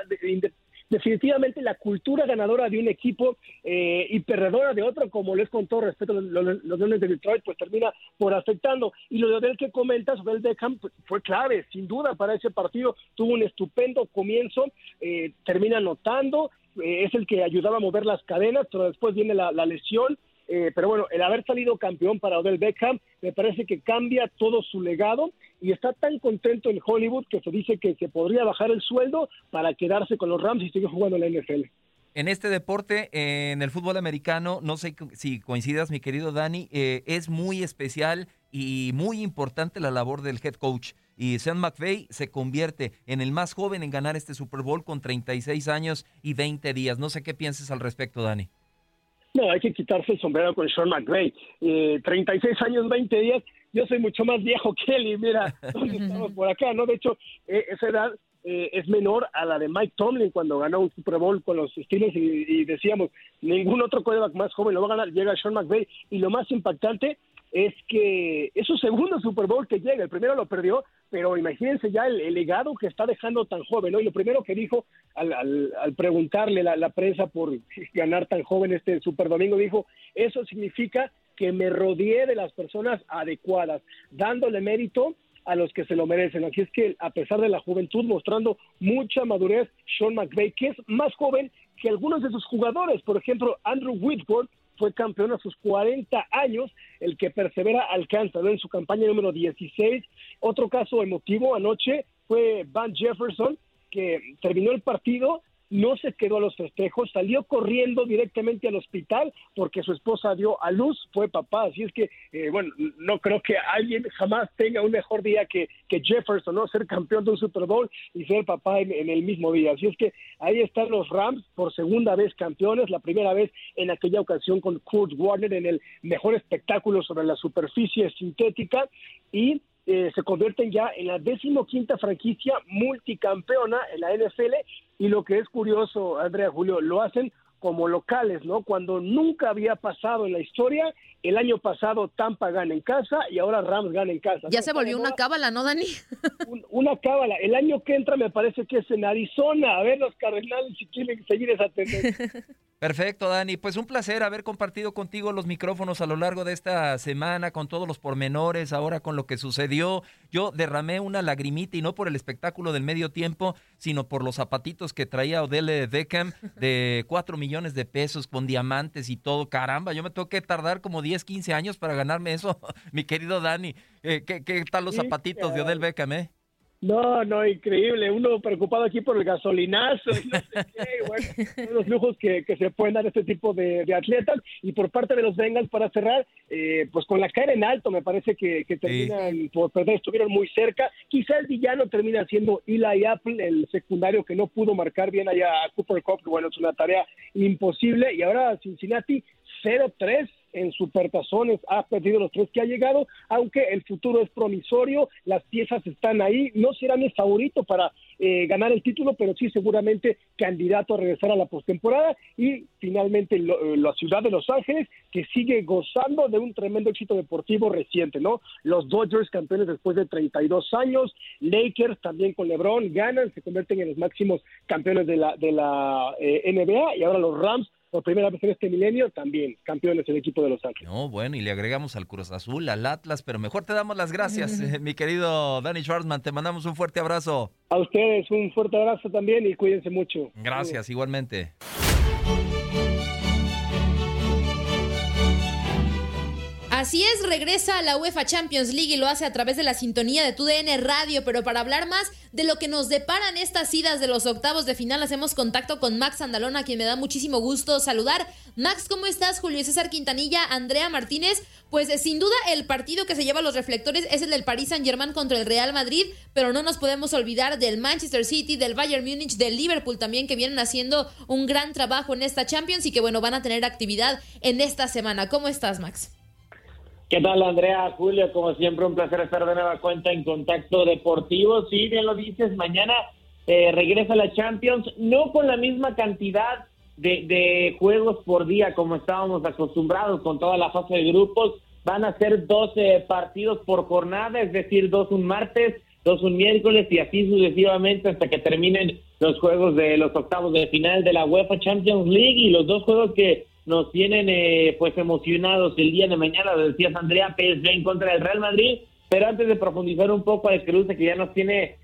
De- de- definitivamente la cultura ganadora de un equipo eh, y perdedora de otro, como les con todo respeto los, los- Leones de Detroit, pues termina por afectando. Y lo de Odell que comentas, Odell Beckham, pues, fue clave, sin duda, para ese partido. Tuvo un estupendo comienzo, eh, termina anotando, eh, es el que ayudaba a mover las cadenas, pero después viene la lesión. Eh, pero bueno, el haber salido campeón para Odell Beckham me parece que cambia todo su legado y está tan contento en Hollywood que se dice que se podría bajar el sueldo para quedarse con los Rams y seguir jugando en la NFL. En este deporte, eh, en el fútbol americano, no sé si coincidas, mi querido Dani, eh, es muy especial y muy importante la labor del head coach. Y Sean McVay se convierte en el más joven en ganar este Super Bowl con 36 años y 20 días. No sé qué pienses al respecto, Dani. No, hay que quitarse el sombrero con Sean McVay. Eh, 36 años, 20 días. Yo soy mucho más viejo que él y mira, todos estamos por acá, ¿no? De hecho, eh, esa edad eh, es menor a la de Mike Tomlin cuando ganó un Super Bowl con los Steelers y, y decíamos, ningún otro quarterback más joven lo va a ganar. Llega Sean McVay y lo más impactante es que es su segundo Super Bowl que llega. El primero lo perdió, pero imagínense ya el, legado que está dejando tan joven, ¿no? Y lo primero que dijo al, al- al preguntarle la, la prensa por ganar tan joven este Super Domingo, dijo, eso significa que me rodeé de las personas adecuadas, dándole mérito a los que se lo merecen. Así es que a pesar de la juventud, mostrando mucha madurez, Sean McVay, que es más joven que algunos de sus jugadores. Por ejemplo, Andrew Whitworth fue campeón a sus 40 años, el que persevera alcanza ¿no? en su campaña número 16. Otro caso emotivo anoche fue Van Jefferson, que terminó el partido, no se quedó a los festejos, salió corriendo directamente al hospital porque su esposa dio a luz, fue papá. Así es que, eh, bueno, no creo que alguien jamás tenga un mejor día que, que Jefferson, ¿no? Ser campeón de un Super Bowl y ser papá en, en el mismo día. Así es que ahí están los Rams por segunda vez campeones, la primera vez en aquella ocasión con Kurt Warner en el mejor espectáculo sobre la superficie sintética y eh, se convierten ya en la decimoquinta franquicia multicampeona en la NFL y lo que es curioso, Andrea Julio, lo hacen como locales, ¿no? Cuando nunca había pasado en la historia, el año pasado Tampa gana en casa y ahora Rams gana en casa. Ya ¿no? se volvió una cábala, ¿no, Dani? Una cábala. El año que entra me parece que es en Arizona. A ver los Cardenales si quieren seguir esa tendencia. Perfecto, Dani. Pues un placer haber compartido contigo los micrófonos a lo largo de esta semana, con todos los pormenores, ahora con lo que sucedió. Yo derramé una lagrimita y no por el espectáculo del medio tiempo, sino por los zapatitos que traía Odell Beckham de 4 millones de pesos con diamantes y todo. Caramba, yo me tengo que tardar como 10, 15 años para ganarme eso, mi querido Dani. Eh, ¿qué, ¿Qué tal los zapatitos de. Odell Beckham, eh? No, no, increíble. Uno preocupado aquí por el gasolinazo y no sé qué. Bueno, los lujos que, que se pueden dar este tipo de, de atletas. Y por parte de los Bengals, para cerrar, eh, pues con la cara en alto, me parece que, que terminan por perder, estuvieron muy cerca. Quizá el villano termina siendo Eli Apple, el secundario que no pudo marcar bien allá a Cooper Cup, bueno, es una tarea imposible. Y ahora Cincinnati 0-3 en supertazones, ha perdido los tres que ha llegado, aunque el futuro es promisorio, las piezas están ahí, no será mi favorito para eh, ganar el título, pero sí seguramente candidato a regresar a la postemporada y finalmente lo- eh, la ciudad de Los Ángeles que sigue gozando de un tremendo éxito deportivo reciente, ¿no? Los Dodgers campeones después de 32 años, Lakers también con LeBron ganan, se convierten en los máximos campeones de la de la eh, NBA y ahora los Rams por primera vez en este milenio también campeones del equipo de Los Ángeles. No, bueno, y le agregamos al Cruz Azul, al Atlas, pero mejor te damos las gracias, eh, mi querido Danny Schwartzman. Te mandamos un fuerte abrazo. A ustedes un fuerte abrazo también y cuídense mucho. Gracias, igualmente. Así es, regresa a la UEFA Champions League y lo hace a través de la sintonía de TUDN Radio, pero para hablar más de lo que nos deparan estas idas de los octavos de final, hacemos contacto con Max Andalona, a quien me da muchísimo gusto saludar. Max, ¿cómo estás? Julio César Quintanilla, Andrea Martínez. Pues eh, sin duda el partido que se lleva a los reflectores es el del Paris Saint-Germain contra el Real Madrid, pero no nos podemos olvidar del Manchester City, del Bayern Múnich, del Liverpool también, que vienen haciendo un gran trabajo en esta Champions y que bueno, van a tener actividad en esta semana. ¿Cómo estás, Max? ¿Qué tal, Andrea? Julio, como siempre, un placer estar de nueva cuenta en Contacto Deportivo. Sí, bien lo dices, mañana eh, regresa la Champions, no con la misma cantidad de, de, juegos por día como estábamos acostumbrados con toda la fase de grupos. Van a ser 12 partidos por jornada, es decir, dos un martes, dos un miércoles y así sucesivamente hasta que terminen los juegos de los octavos de final de la UEFA Champions League y los dos juegos que nos tienen eh, pues emocionados el día de mañana, lo decías Andrea, PSG en contra del Real Madrid, pero antes de profundizar un poco al cruce que ya nos tiene,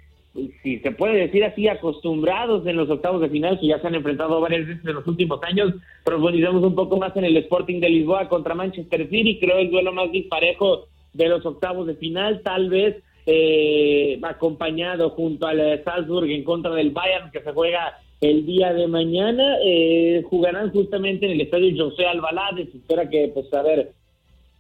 si se puede decir así, acostumbrados en los octavos de final, que ya se han enfrentado varias veces en los últimos años, profundizamos un poco más en el Sporting de Lisboa contra Manchester City, creo el duelo más disparejo de los octavos de final, tal vez eh, acompañado junto al Salzburg en contra del Bayern, que se juega el día de mañana. Eh, jugarán justamente en el estadio José Albalade. Se espera que, pues, a ver,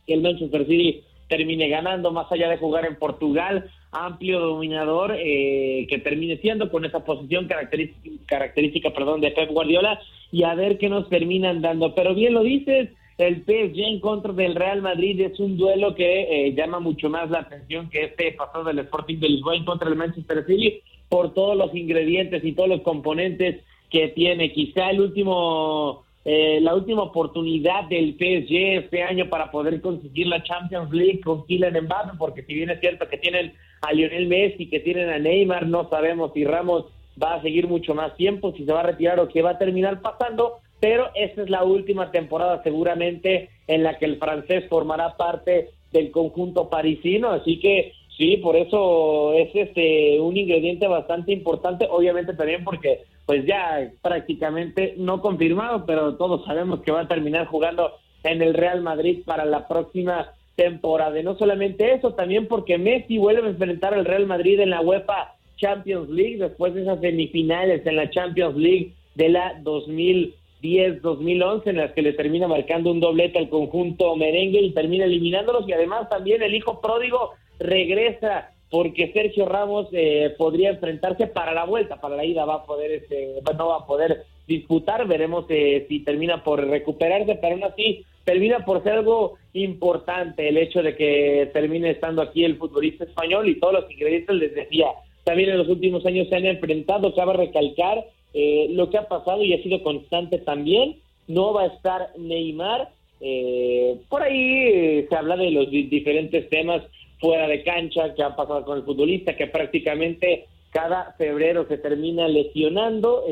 que el Manchester City termine ganando, más allá de jugar en Portugal, amplio dominador, eh, que termine siendo con esa posición característica, característica perdón, de Pep Guardiola, y a ver qué nos terminan dando. Pero bien lo dices, el PSG en contra del Real Madrid es un duelo que eh, llama mucho más la atención que este pasado del Sporting de Lisboa en contra del Manchester City por todos los ingredientes y todos los componentes que tiene. Quizá el último, eh, la última oportunidad del PSG este año para poder conseguir la Champions League con Kylian Mbappé, porque si bien es cierto que tienen a Lionel Messi, que tienen a Neymar, no sabemos si Ramos va a seguir mucho más tiempo, si se va a retirar o qué va a terminar pasando, pero esta es la última temporada seguramente en la que el francés formará parte del conjunto parisino, así que sí, por eso es este un ingrediente bastante importante, obviamente también porque pues ya prácticamente no confirmado, pero todos sabemos que va a terminar jugando en el Real Madrid para la próxima temporada. Y no solamente eso, también porque Messi vuelve a enfrentar al Real Madrid en la UEFA Champions League después de esas semifinales en la Champions League de la 2000 2010-2011 en las que le termina marcando un doblete al conjunto merengue y termina eliminándolos y además también el hijo pródigo regresa porque Sergio Ramos eh, podría enfrentarse para la vuelta, para la ida va a poder este, no va a poder disputar, veremos eh, si termina por recuperarse, pero aún así termina por ser algo importante el hecho de que termine estando aquí el futbolista español y todos los ingredientes les decía, también en los últimos años se han enfrentado, cabe recalcar eh, lo que ha pasado y ha sido constante también. No va a estar Neymar. Eh, por ahí eh, se habla de los diferentes temas fuera de cancha que ha pasado con el futbolista, que prácticamente cada febrero se termina lesionando,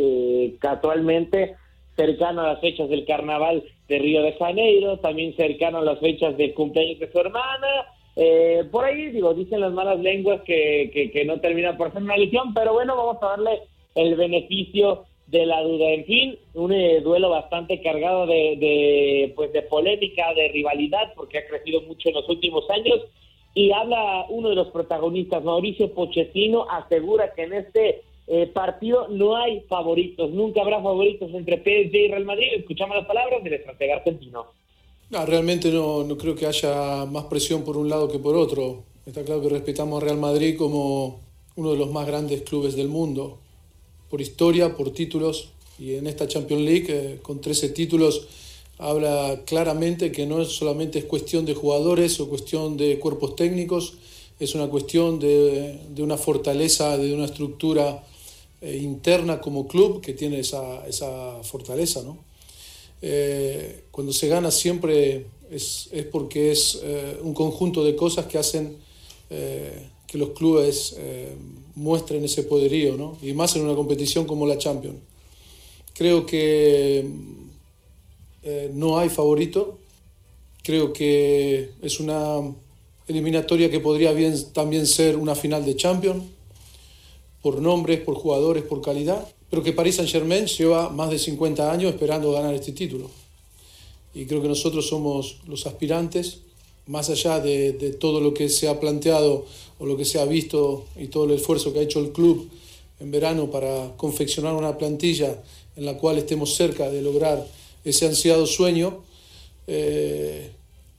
casualmente cercano a las fechas del carnaval de Río de Janeiro, también cercano a las fechas del cumpleaños de su hermana. por ahí, digo, dicen las malas lenguas que, que, que no termina por ser una lesión, pero bueno, vamos a darle el beneficio de la duda. En fin, un eh, duelo bastante cargado de, de, pues de polémica, de rivalidad, porque ha crecido mucho en los últimos años. Y habla uno de los protagonistas, Mauricio Pochettino, asegura que en este eh, partido no hay favoritos, nunca habrá favoritos entre PSG y Real Madrid. Escuchamos las palabras del estratega argentino. No, realmente no, no creo que haya más presión por un lado que por otro. Está claro que respetamos a Real Madrid como uno de los más grandes clubes del mundo por historia, por títulos, y en esta Champions League, eh, con 13 títulos, habla claramente que no solamente es cuestión de jugadores o cuestión de cuerpos técnicos, es una cuestión de, de una fortaleza, de una estructura eh, interna como club que tiene esa, esa fortaleza. ¿no? Eh, cuando se gana siempre es, es porque es un conjunto de cosas que hacen que los clubes muestren ese poderío, ¿no? y más en una competición como la Champions. Creo que eh, no hay favorito, creo que es una eliminatoria que podría bien, también ser una final de Champions, por nombres, por jugadores, por calidad, pero que Paris Saint-Germain lleva más de 50 años esperando ganar este título. Y creo que nosotros somos los aspirantes, más allá de, de todo lo que se ha planteado o lo que se ha visto y todo el esfuerzo que ha hecho el club en verano para confeccionar una plantilla en la cual estemos cerca de lograr ese ansiado sueño, eh,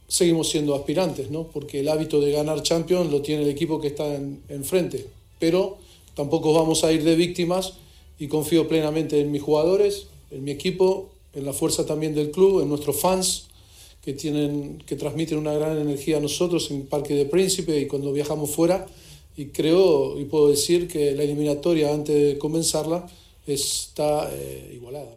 seguimos siendo aspirantes, ¿no? porque el hábito de ganar Champions lo tiene el equipo que está en- enfrente. Pero tampoco vamos a ir de víctimas y confío plenamente en mis jugadores, en mi equipo, en la fuerza también del club, en nuestros fans que, tienen, que transmiten una gran energía a nosotros en Parque de Príncipe y cuando viajamos fuera. Y creo y puedo decir que la eliminatoria antes de comenzarla está eh, igualada.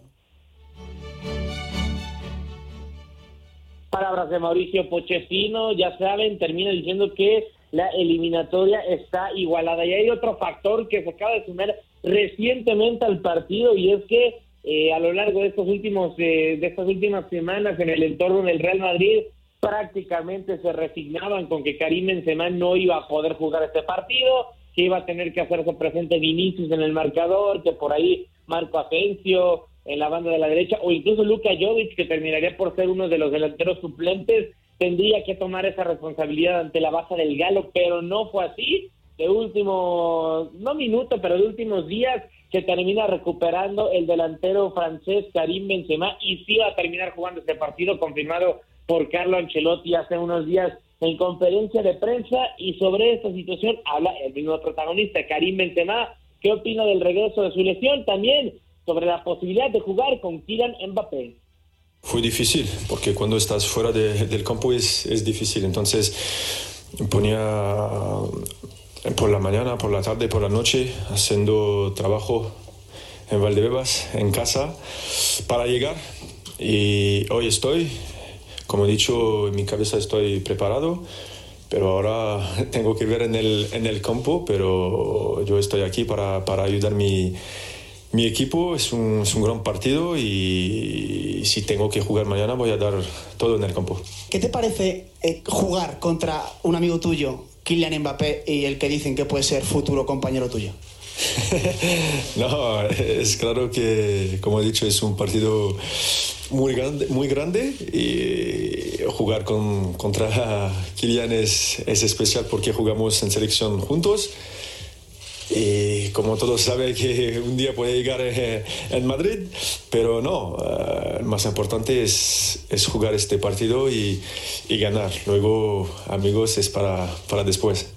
Palabras de Mauricio Pochettino, ya saben, termina diciendo que la eliminatoria está igualada. Y hay otro factor que se acaba de sumar recientemente al partido y es que eh, a lo largo de estos últimos eh, de estas últimas semanas en el entorno del Real Madrid prácticamente se resignaban con que Karim Benzema no iba a poder jugar este partido, que iba a tener que hacerse presente Vinicius en el marcador, que por ahí Marco Asensio en la banda de la derecha o incluso Luka Jovic que terminaría por ser uno de los delanteros suplentes tendría que tomar esa responsabilidad ante la baja del Galo, pero no fue así. De último, no minuto, pero de últimos días se termina recuperando el delantero francés Karim Benzema y sí va a terminar jugando este partido confirmado por Carlo Ancelotti hace unos días en conferencia de prensa y sobre esta situación habla el mismo protagonista Karim Benzema. ¿Qué opina del regreso de su lesión? También sobre la posibilidad de jugar con Kylian Mbappé. Fue difícil, porque cuando estás fuera de- del campo es, es difícil. Entonces ponía por la mañana, por la tarde, por la noche, haciendo trabajo en Valdebebas, en casa, para llegar. Y hoy estoy, como he dicho, en mi cabeza estoy preparado, pero ahora tengo que ver en el, en el campo, pero yo estoy aquí para, para ayudar mi, mi equipo. Es un, es un gran partido y si tengo que jugar mañana voy a dar todo en el campo. ¿Qué te parece eh, jugar contra un amigo tuyo, Kylian Mbappé, y el que dicen que puede ser futuro compañero tuyo? No, es claro que, como he dicho, es un partido muy grande, muy grande y jugar con, contra Kylian es, es especial porque jugamos en selección juntos. Y como todos saben que un día puede llegar eh, en Madrid, pero no, eh, lo más importante es, es jugar este partido y, y ganar. Luego, amigos, es para, para después.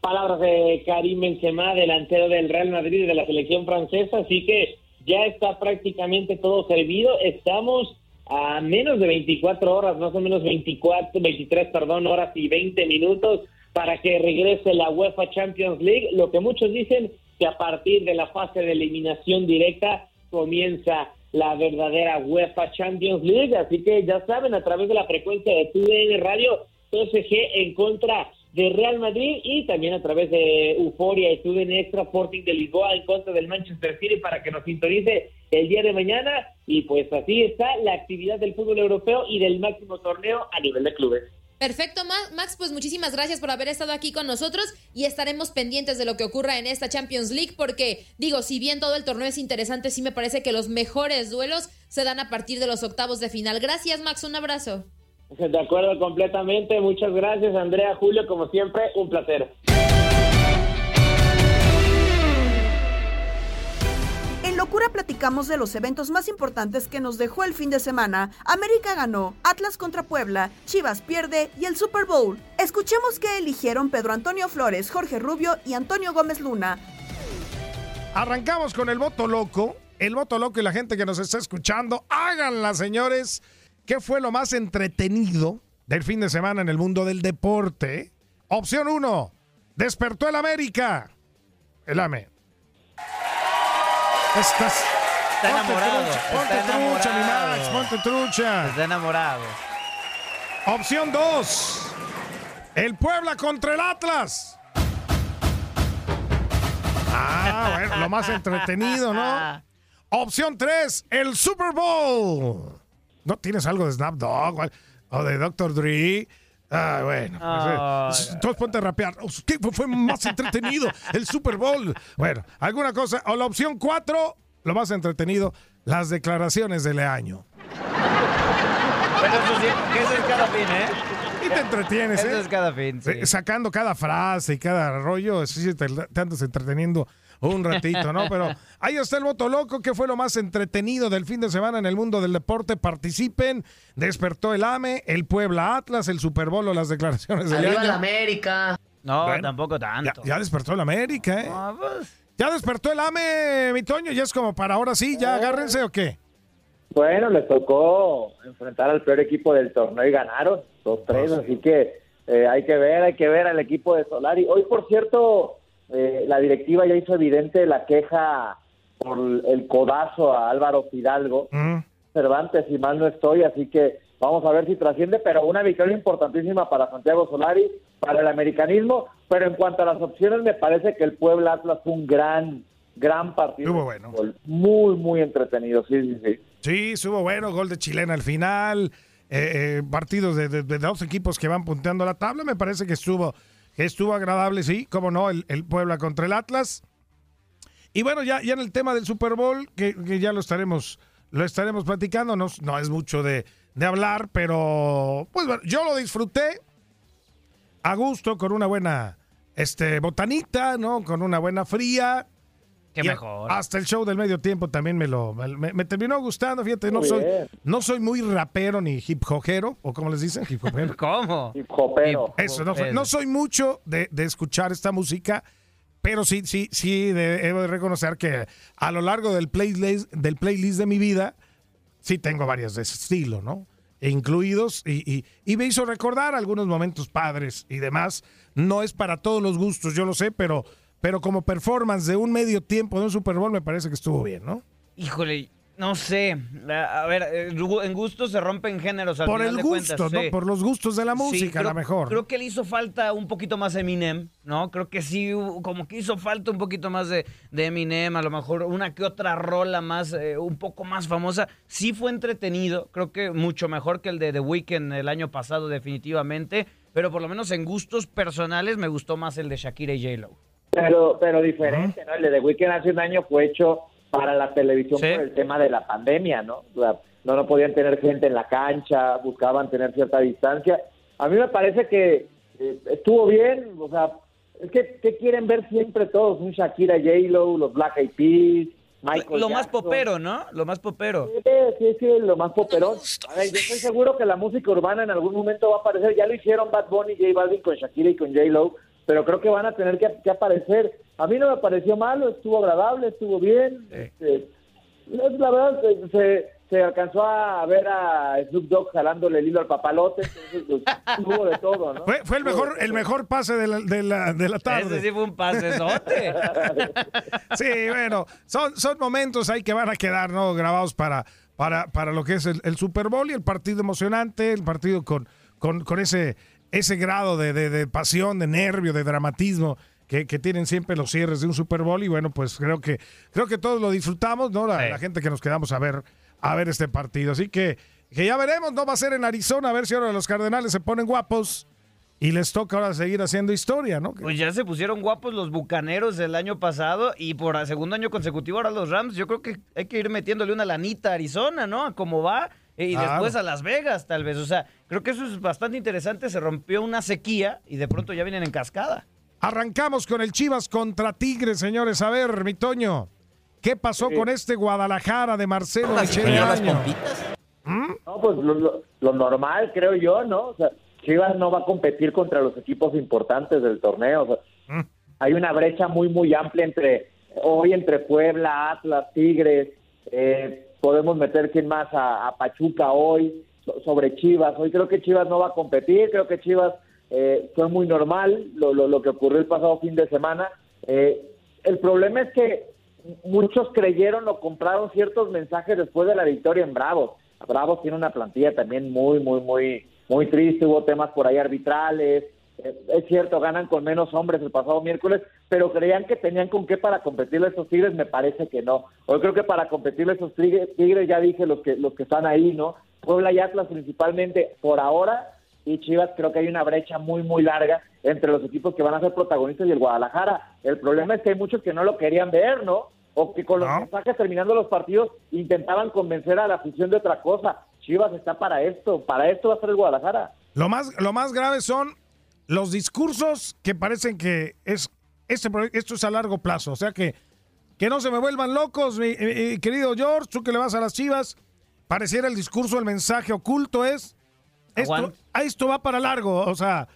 Palabras de Karim Benzema, delantero del Real Madrid de la selección francesa, así que ya está prácticamente todo servido. Estamos a menos de 24 horas, más o menos 24, 23, perdón, horas y 20 minutos para que regrese la UEFA Champions League. Lo que muchos dicen que a partir de la fase de eliminación directa comienza la verdadera UEFA Champions League. Así que ya saben, a través de la frecuencia de TUDN Radio, PSG en contra de Real Madrid y también a través de Euforia y TUDN Extra Sporting de Lisboa en contra del Manchester City para que nos sintonice el día de mañana. Y pues así está la actividad del fútbol europeo y del máximo torneo a nivel de clubes. Perfecto, Ma- Max, pues muchísimas gracias por haber estado aquí con nosotros y estaremos pendientes de lo que ocurra en esta Champions League porque, digo, si bien todo el torneo es interesante, sí me parece que los mejores duelos se dan a partir de los octavos de final. Gracias, Max, un abrazo. De acuerdo completamente. Muchas gracias, Andrea, Julio, como siempre, un placer. Locura platicamos de los eventos más importantes que nos dejó el fin de semana. América ganó, Atlas contra Puebla, Chivas pierde y el Super Bowl. Escuchemos qué eligieron Pedro Antonio Flores, Jorge Rubio y Antonio Gómez Luna. Arrancamos con el voto loco. El voto loco y la gente que nos está escuchando, háganla, señores. ¿Qué fue lo más entretenido del fin de semana en el mundo del deporte? Opción 1. Despertó el América. El AME. Estás. Está ponte enamorado, trucha, está Ponte trucha, mi. Max, ponte trucha. Está enamorado. Opción 2. El Puebla contra el Atlas. Ah, bueno, lo más entretenido, ¿no? Opción 3. El Super Bowl. ¿No tienes algo de Snap Dogg o- o de Dr. Dre? Ah, bueno. pues, eh, todos ponte a rapear. Oh, ¿Qué fue, fue más entretenido? El Super Bowl. Bueno, alguna cosa. O la opción 4, lo más entretenido, las declaraciones del año. Pero eso sí, que eso es cada fin, ¿eh? Y te entretienes, Eso ¿eh? es cada fin, sí. Eh, Sacando cada frase y cada rollo, eso sí te, te andas entreteniendo un ratito, ¿no? Pero ahí está el voto loco, que fue lo más entretenido del fin de semana en el mundo del deporte. Participen, despertó el AME, el Puebla Atlas, el Super Bowl o las declaraciones año. la América. No, Bueno, tampoco tanto. Ya despertó el América, ¿eh? Pues. Ya despertó el AME, mi Toño, ya es como para ahora sí, ya agárrense o qué. Bueno, les tocó enfrentar al peor equipo del torneo y ganaron dos tres, así que eh, hay que ver, hay que ver al equipo de Solari. Hoy, por cierto, eh, la directiva ya hizo evidente la queja por el codazo a Álvaro Fidalgo. Cervantes, si mal no estoy, así que vamos a ver si trasciende, pero una victoria importantísima para Santiago Solari, para el americanismo, pero en cuanto a las opciones, me parece que el Puebla Atlas fue un gran, gran partido. Estuvo bueno. Muy, muy entretenido, sí, sí, sí. Sí, estuvo bueno, gol de chilena al final, eh, eh, partidos de, de- de dos equipos que van punteando la tabla, me parece que estuvo, estuvo agradable, sí, como no, el, el Puebla contra el Atlas. Y bueno, ya, ya en el tema del Super Bowl, que, que ya lo estaremos, lo estaremos platicando, no, no es mucho de, de hablar, pero pues bueno, yo lo disfruté a gusto con una buena este, botanita, ¿no? Con una buena fría. Qué Y mejor. Hasta el show del medio tiempo también me lo me, me terminó gustando, fíjate, no Muy soy, bien. no soy muy rapero ni hip hopero, o como les dicen, hip hopero. ¿Cómo? Hip hopero. Eso, no soy, no soy mucho de, de escuchar esta música, pero sí, sí, sí, de- debo de reconocer que a lo largo del playlist, del playlist de mi vida, sí tengo varias de ese estilo, ¿no? E incluidos, y, y, y me hizo recordar algunos momentos padres y demás. No es para todos los gustos, yo lo sé, pero, pero como performance de un medio tiempo de un Super Bowl me parece que estuvo bien, ¿no? Híjole, no sé. A ver, eh, en gustos se rompen géneros al Por final el de gusto, cuentas, ¿no? sí. Por los gustos de la Sí, música, a lo mejor. Creo que le hizo falta un poquito más Eminem, ¿no? Creo que sí, como que hizo falta un poquito más de, de Eminem, a lo mejor una que otra rola más, eh, un poco más famosa. Sí fue entretenido, creo que mucho mejor que el de The Weeknd el año pasado, definitivamente. Pero por lo menos en gustos personales me gustó más el de Shakira y J-Lo. Pero, pero diferente, ¿no? El de The Weeknd hace un año fue hecho para la televisión por el tema de la pandemia, ¿no? O sea, no, no podían tener gente en la cancha, buscaban tener cierta distancia. A mí me parece que eh, estuvo bien, o sea, es que ¿qué quieren ver siempre todos? Un Shakira, J-Lo, los Black Eyed Peas, Michael Lo más popero, ¿no? Lo más popero. Sí, sí, sí, lo más. A ver, yo estoy seguro que la música urbana en algún momento va a aparecer. Ya lo hicieron Bad Bunny, J Balvin con Shakira y con J-Lo, pero creo que van a tener que, que aparecer. A mí no me pareció malo, estuvo agradable, estuvo bien. Este, la verdad, se, se, se alcanzó a ver a Snoop Dogg jalándole el hilo al papalote, entonces pues, hubo de todo, ¿no? Fue, fue el mejor, el mejor pase de la, de la, de la tarde. Ese sí fue un pasesote. Sí, bueno, son, son momentos ahí que van a quedar ¿no? grabados para, para, para lo que es el, el Super Bowl y el partido emocionante, el partido con, con, con ese, ese grado de, de- de pasión, de nervio, de dramatismo que, que tienen siempre los cierres de un Super Bowl. Y bueno, pues creo que, creo que todos lo disfrutamos, ¿no? La, la gente que nos quedamos a ver, a ver este partido. Así que, que ya veremos, ¿no? Va a ser en Arizona, a ver si ahora los Cardenales se ponen guapos. Y les toca ahora seguir haciendo historia, ¿no? Pues ya se pusieron guapos los bucaneros el año pasado y por el segundo año consecutivo ahora los Rams. Yo creo que hay que ir metiéndole una lanita a Arizona, ¿no? A cómo va. Eh, Y Claro. después a Las Vegas, tal vez. O sea, creo que eso es bastante interesante. Se rompió una sequía y de pronto ya vienen en cascada. Arrancamos con el Chivas contra Tigres, señores. A ver, mi Toño, ¿qué pasó con este Guadalajara de Marcelo Michele Año? No, pues lo, lo- lo normal, creo yo, ¿no? O sea, Chivas no va a competir contra los equipos importantes del torneo. o sea, Hay una brecha muy, muy amplia entre hoy entre Puebla, Atlas, Tigres. eh, podemos meter quién más a, Pachuca hoy so- sobre Chivas. Hoy creo que Chivas no va a competir. Creo que Chivas eh, fue muy normal lo, lo, lo que ocurrió el pasado fin de semana. Eh, el problema es que muchos creyeron o compraron ciertos mensajes después de la victoria en Bravos. Bravos tiene una plantilla también muy, muy, muy, muy triste. Hubo temas por ahí arbitrales. Eh, es cierto, ganan con menos hombres el pasado miércoles, pero creían que tenían con qué para competirle a esos Tigres. Me parece que no. Hoy creo que para competirle a esos Tigres, Tigres ya dije los que, los que están ahí, ¿no? Puebla y Atlas principalmente por ahora y Chivas creo que hay una brecha muy muy larga entre los equipos que van a ser protagonistas y el Guadalajara. El problema es que hay muchos que no lo querían ver, ¿no? O que con los mensajes terminando los partidos intentaban convencer a la afición de otra cosa. Chivas está para esto, para esto va a ser el Guadalajara. Lo más, lo más grave son los discursos que parecen que es este, esto es a largo plazo. O sea que, que no se me vuelvan locos, mi, mi- mi querido George, tú que le vas a las chivas. Pareciera el discurso, el mensaje oculto es esto, Aguanta. esto va para largo. O sea,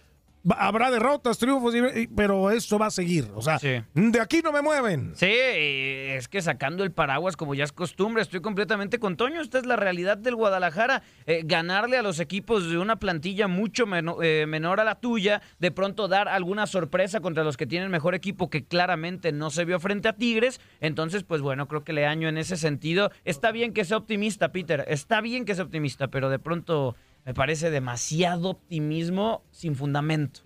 habrá derrotas, triunfos, pero esto va a seguir. O sea, de aquí no me mueven. Sí, es que sacando el paraguas como ya es costumbre, estoy completamente con Toño. Esta es la realidad del Guadalajara. Eh, ganarle a los equipos de una plantilla mucho eh, menor a la tuya, de pronto dar alguna sorpresa contra los que tienen mejor equipo que claramente no se vio frente a Tigres. Entonces, pues bueno, creo que le año en ese sentido. Está bien que sea optimista, Peter. Está bien que sea optimista, pero de pronto me parece demasiado optimismo sin fundamento.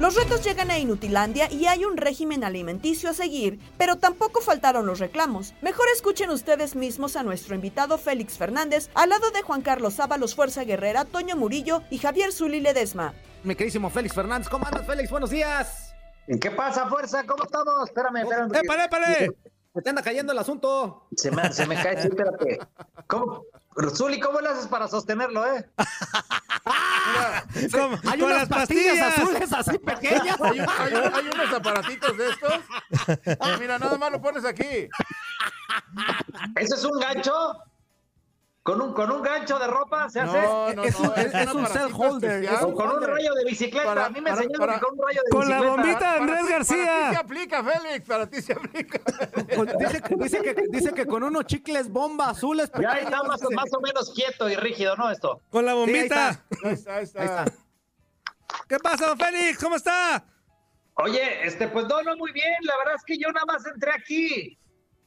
Los retos llegan a Inutilandia y hay un régimen alimenticio a seguir, pero tampoco faltaron los reclamos. Mejor escuchen ustedes mismos a nuestro invitado Félix Fernández, al lado de Juan Carlos Ábalos Fuerza Guerrera, Toño Murillo y Javier Zuli Ledesma. Mi queridísimo Félix Fernández, ¿cómo andas, Félix? Buenos días. ¿Qué pasa, fuerza? ¿Cómo estamos? Espérame, espérame. ¡Épale, épale! Se te anda cayendo el asunto. Se me, se me cae, sí, espérate. ¿Cómo? Zuli, ¿cómo le haces para sostenerlo, eh? Hay unas pastillas, azules así pequeñas. Hay, hay un- hay unos aparatitos de estos. que mira, nada más lo pones aquí. ¿Eso es un gancho? ¿Con un, con un gancho de ropa se hace? no, no, es un- es es un un cell holder, es un O con un rayo de bicicleta. Para- a mí me para- enseñaron para- que con un rayo de Con la bicicleta. bombita de Andrés García. para Para ti se aplica, Félix. Para ti se aplica. Dice, que- dice, que, dice que con unos chicles bomba azules. Ya está más, o menos quieto y rígido, ¿no? Esto. Con la Sí, ahí bombita. está. Ahí está, ahí está. Ahí está. ¿Qué pasa, Félix? ¿Cómo está? Oye, este, pues no, no, muy bien. La verdad es que yo nada más entré aquí.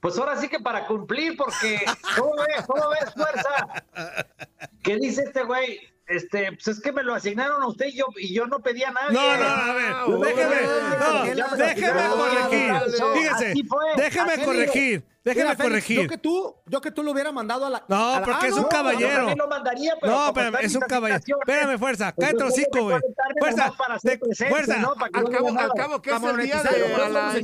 Pues ahora sí que para cumplir, porque ¿cómo ves? ¿Cómo ves, fuerza? ¿Qué dice este güey? Este, pues es que me lo asignaron a usted y yo, y yo no pedía a nadie. No, no, a ver, Yo déjeme, no, déjeme corregir. Fíjese, déjeme así corregir, déjeme Mira, Félix, corregir. Yo que tú, yo que tú lo hubiera mandado a la. No, a la- porque Ah, es un no, caballero. Yo también lo mandaría, pero No, están es un caballero. Espérame, fuerza, pues cállate yo hocico, güey. Fuerza, para hacer de- presencia, fuerza. ¿no? Para que Al no cabo, al nada. cabo que es Para el día de la.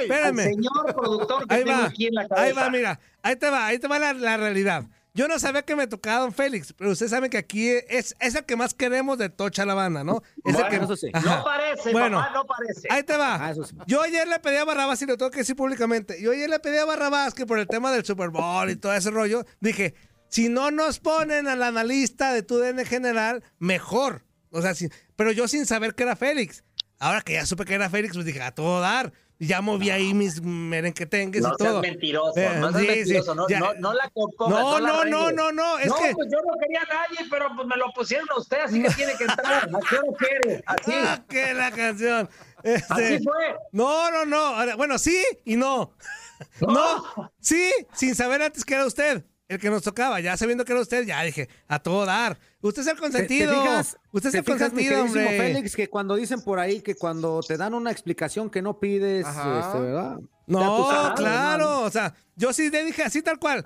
Espérame. Señor productor que Ahí tengo va, aquí en la cabeza. ahí va, mira. Ahí te va, ahí te va la, la realidad. Yo no sabía que me tocaba Don Félix, pero ustedes saben que aquí es, es el que más queremos de Tocha la banda, ¿no? Es el que, eso sí. Ajá. No parece, Bueno, papá, no parece. Ahí te va. Ah, eso sí. Yo ayer le pedí a Barrabás, y lo tengo que decir públicamente, yo ayer le pedí a Barrabás que por el tema del Super Bowl y todo ese rollo, dije, si no nos ponen al analista de tu DN general, mejor. O sea, sí, pero yo sin saber que era Félix. Ahora que ya supe que era Félix, pues dije, a todo dar. Ya moví ahí mis merenquetengues No y todo. mentiroso, Eh, no seas sí, mentiroso, no, ya. no, no la compongas, No, no, no, no, no, es que- pues yo no quería a nadie, pero pues me lo pusieron a usted, así que tiene que entrar. ¿A qué quiere? Así. Ah, que la canción. Este, Así fue. No, no, no. Bueno, sí y no. No, sí, sin saber antes que era usted el que nos tocaba. Ya sabiendo que era usted, ya dije, a todo dar. Usted es el ¿Te- consentido. ¿Te, fijas, usted es te el fijas, consentido, hombre. Félix, que cuando dicen por ahí que cuando te dan una explicación que no pides, este, ¿verdad? No, sabes, claro. ¿no? O sea, yo sí le dije así tal cual.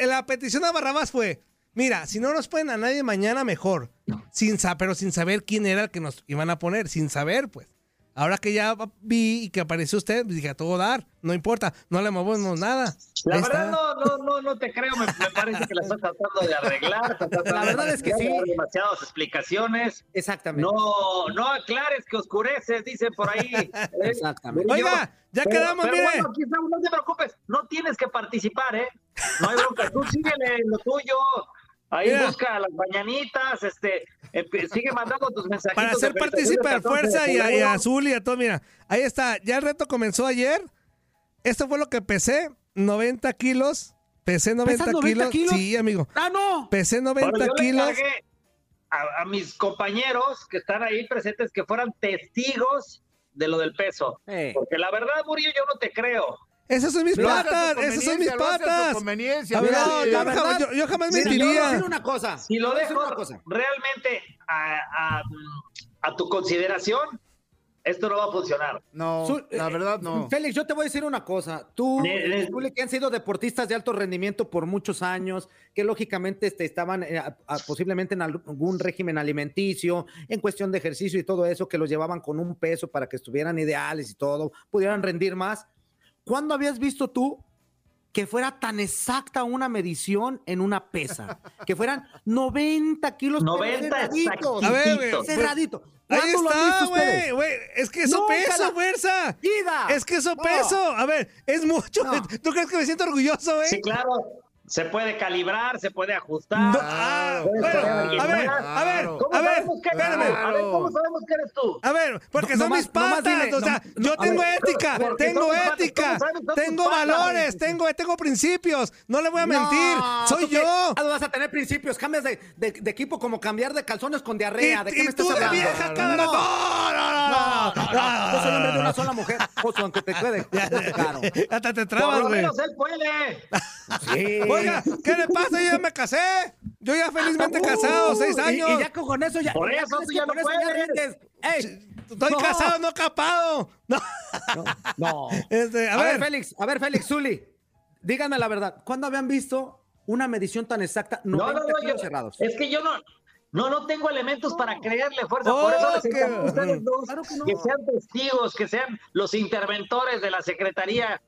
La petición a Barrabás fue: mira, si no nos ponen a nadie mañana, mejor. Sin pero sin saber quién era el que nos iban a poner, sin saber, pues. Ahora que ya vi y que apareció usted, pues dije a todo dar, no importa, no le movemos nada. La Ahí verdad está. no, no, no, no te creo, me, me parece que la estás tratando de arreglar. tratando La de verdad es que sí. demasiadas explicaciones. Exactamente. No, no aclares que oscureces, dicen por ahí. ¿eh? Exactamente. Oiga, ya Pero- quedamos, pero mire. bueno, aquí estamos, no te preocupes, no tienes que participar, ¿eh? No hay bronca, tú síguele en lo tuyo. Ahí Mira. busca las mañanitas, este, sigue mandando tus mensajes. Para ser partícipe de fuerza y a, y a Azul y a todo, mira, ahí está, ya el reto comenzó ayer. Esto fue lo que pesé, 90 kilos. Pesé 90, ¿Pesas 90 kilos? Sí, amigo. ¡Ah, no! Pesé 90 Bueno, yo kilos. a, a mis compañeros que están ahí presentes que fueran testigos de lo del peso. Eh. Porque la verdad, Murillo, yo no te creo. Esas son mis Lo patas, esas son mis patas. conveniencia, mira, no, sí. yo, jamás, verdad- yo- yo jamás Sí, Te voy a mentiría. decir una cosa. Si lo dejo una cosa. realmente a, a- a tu consideración, esto no va a funcionar. No, Su- la eh, verdad no. Félix, yo te voy a decir una cosa. Tú, ne- Zuli, que han sido deportistas de alto rendimiento por muchos años, que lógicamente este, estaban eh, a- a- posiblemente en algún régimen alimenticio, en cuestión de ejercicio y todo eso, que los llevaban con un peso para que estuvieran ideales y todo, pudieran rendir más. ¿Cuándo habías visto tú que fuera tan exacta una medición en una pesa? Que fueran 90 kilos. pero 90 cerraditos. A ver, güey, Cerradito. Ahí ¿Cuándo lo han está, güey, güey. Es que eso pesa, la fuerza. vida. Es que eso No. peso. A ver, es mucho. ¿Tú crees que me siento orgulloso, güey? Sí, claro. Se puede calibrar, se puede ajustar. No, ah, bueno, a ver, a ver, ¿Cómo a ver, sabemos que eres tú? espérame. A ver, ¿cómo sabemos que eres tú? A ver, porque No, son nomás- mis patas. dile, o sea, no- yo tengo ver, ética, tengo patas, ética, tengo patas. valores, tengo, tengo principios. No le voy a mentir. No, Soy yo. Ah, vas a tener principios. Cambias de, de- de equipo como cambiar de calzones con diarrea. Y- ¿De qué y me estás hablando? vieja. No, no, no, no, no, no. Yo soy hombre de una sola mujer. Oso, aunque te quede claro. Hasta te Por trabas, lo güey. menos él puede. Sí. Oiga, ¿qué le pasa? Yo ya me casé. Yo ya felizmente casado, seis Uh, y- años. Y, ya con eso ya. Por ya eso que ya no con eso puedes. Ey, Estoy no. casado, no capado. No. No. Este, a, A, ver, ver, Félix, a ver, Félix, Zuli. Díganme la verdad. ¿Cuándo habían visto una medición tan exacta? No, 90 no, no. yo- cerrados. es que yo no. No, no tengo elementos para creerle fuerza. Oh, Por eso les que- a ustedes dos Claro que no. que sean testigos, que sean los interventores de la Secretaría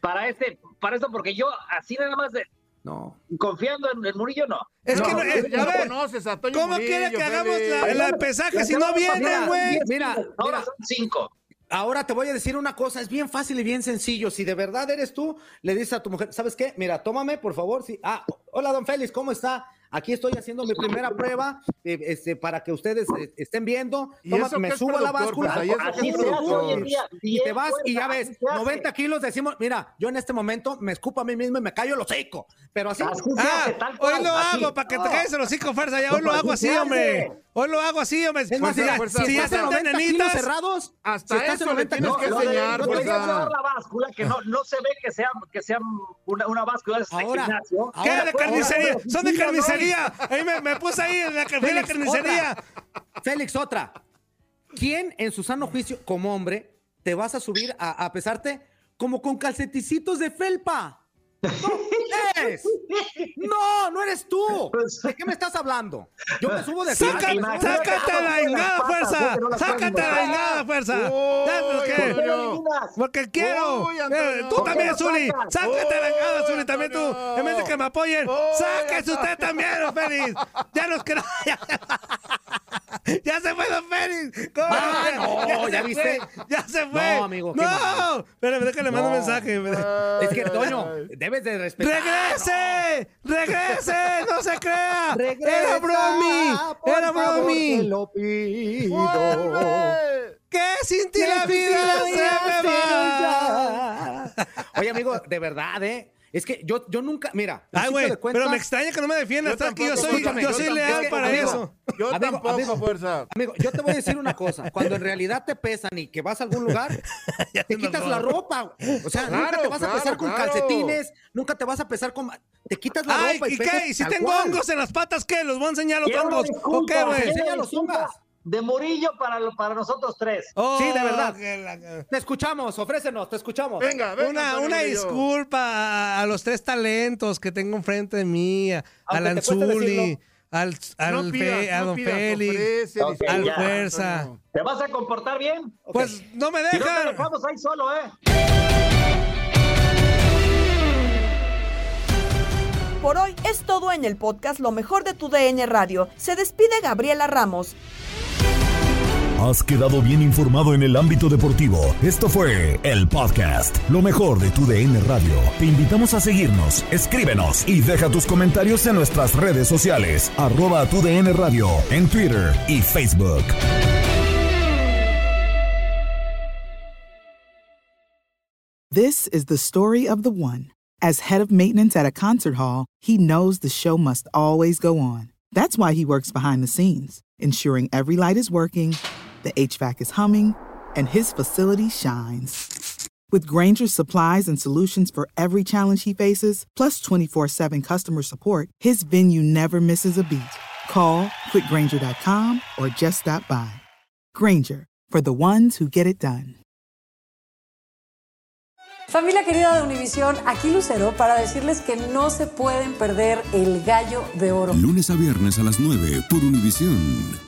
para este, para esto, porque yo así nada más de, No. confiando en el Murillo, no. es que No, no, eh, a conoces a Toño ¿cómo Murillo, quiere que hagamos la, el pesaje si no pasada, güey? Mira, ahora son cinco. Ahora te voy a decir una cosa, es bien fácil y bien sencillo. Si de verdad eres tú, le dices a tu mujer, ¿sabes qué? Mira, tómame, por favor. Sí. Ah, hola, don Félix, ¿cómo está? Aquí estoy haciendo mi primera prueba eh, este, para que ustedes eh, estén viendo. ¿Y Toma, eso qué me subo a la báscula. Pues Así se hace hoy en día. y te vas y ya ves, así se hace. 90 kilos decimos, mira, yo en este momento me escupo a mí mismo y me callo el hocico. Pero así, Ah, tal cual, hoy lo así. hago para que te caigas el hocico, fuerza. Ya hoy lo así hago así, hombre. Hoy lo hago así, hombre. es más, si mira, fuerza, si fuerza. estás en 90 kilos nenitas, Hasta cerrados, si estás en eso le 90 tienes kilos que enseñar, pues, ya la báscula, que no, no se ve que sea, que sea una, una báscula de Ahora, gimnasio. ¿Qué ahora, de carnicería? ahora, Son de carnicería. Ahí me, me puse ahí en la, fui a la Félix, carnicería. otra. Félix, otra. ¿Quién en su sano juicio, como hombre, te vas a subir a, a pesarte como con calceticitos de felpa? No eres. No, no eres tú. ¿De qué me estás hablando? Yo me subo de Saca- me sácate la engada, fuerza. Sácate la engada, fuerza. Porque quiero. Eh, Tú ¿Por qué también, Zuli. Sácate la engada, Zuli. También tú. En vez de que me apoyen, sáquese usted también, Félix. Ya nos quedó. Ya se fue, don Félix. ¿Cómo? Ah, no, ¿ya viste? Ya se fue. No, amigo, No. mal. Espérame, déjale, mando un mensaje. Es que, Toño, debes de respetar. ¡Regrese! ¡Regrese! ¡No se crea! Regresa, ¡Era bromi! ¡Era bromi! lo pido. ¡Vuelve! ¿Qué sin ti la Que vida se la me va. Oye, amigo, de verdad, ¿eh? Es que yo, yo nunca, mira, Ay, güey, pero me extraña que no me defiendas. Yo que yo soy, yo yo soy leal es que, para amigo, eso. Yo Amigo, tampoco, amigo. fuerza. Amigo, yo te voy a decir una cosa. Cuando en realidad te pesan y que vas a algún lugar, te quitas la ropa. güey. O sea, nunca te vas a pesar claro, con claro. calcetines, nunca te vas a pesar con... Te quitas la Ay, ropa y, ¿y qué? ¿Y si tengo cual. hongos en las patas, qué? ¿Los voy a enseñar los hongos? ¿O qué, güey? Enseña los hongos. De Murillo para, lo- para nosotros tres. Oh, Sí, de verdad. que la- Te escuchamos, ofrécenos, te escuchamos. Venga, venga. Una, Antonio una disculpa a, a los tres talentos que tengo enfrente de mí, a, Aunque al al, al No Fe- pidas, a no Don Félix, ofrece, Ok, disculpa, al ya, Fuerza. Antonio. ¿Te vas a comportar bien? Pues no me Si no te dejan. dejamos ahí solo, ¿eh? Por hoy es todo en el podcast Lo mejor de tu DN Radio. Se despide Gabriela Ramos. Has quedado bien informado en el ámbito deportivo. Esto fue el podcast, lo mejor de tu DN Radio. Te invitamos a seguirnos, escríbenos y deja tus comentarios en nuestras redes sociales, arroba tu DN Radio, en Twitter y Facebook. This is the story of the one. As head of maintenance at a concert hall, he knows the show must always go on. That's why he works behind the scenes, ensuring every light is working, the HVAC is humming, and his facility shines. With Granger's supplies and solutions for every challenge he faces, plus 24 7 customer support, his venue never misses a beat. Call quickgranger.com or just stop by. Granger, for the ones who get it done. Familia querida de Univisión, aquí Lucero para decirles que no se pueden perder el gallo de oro. Lunes a viernes a las 9 por Univisión.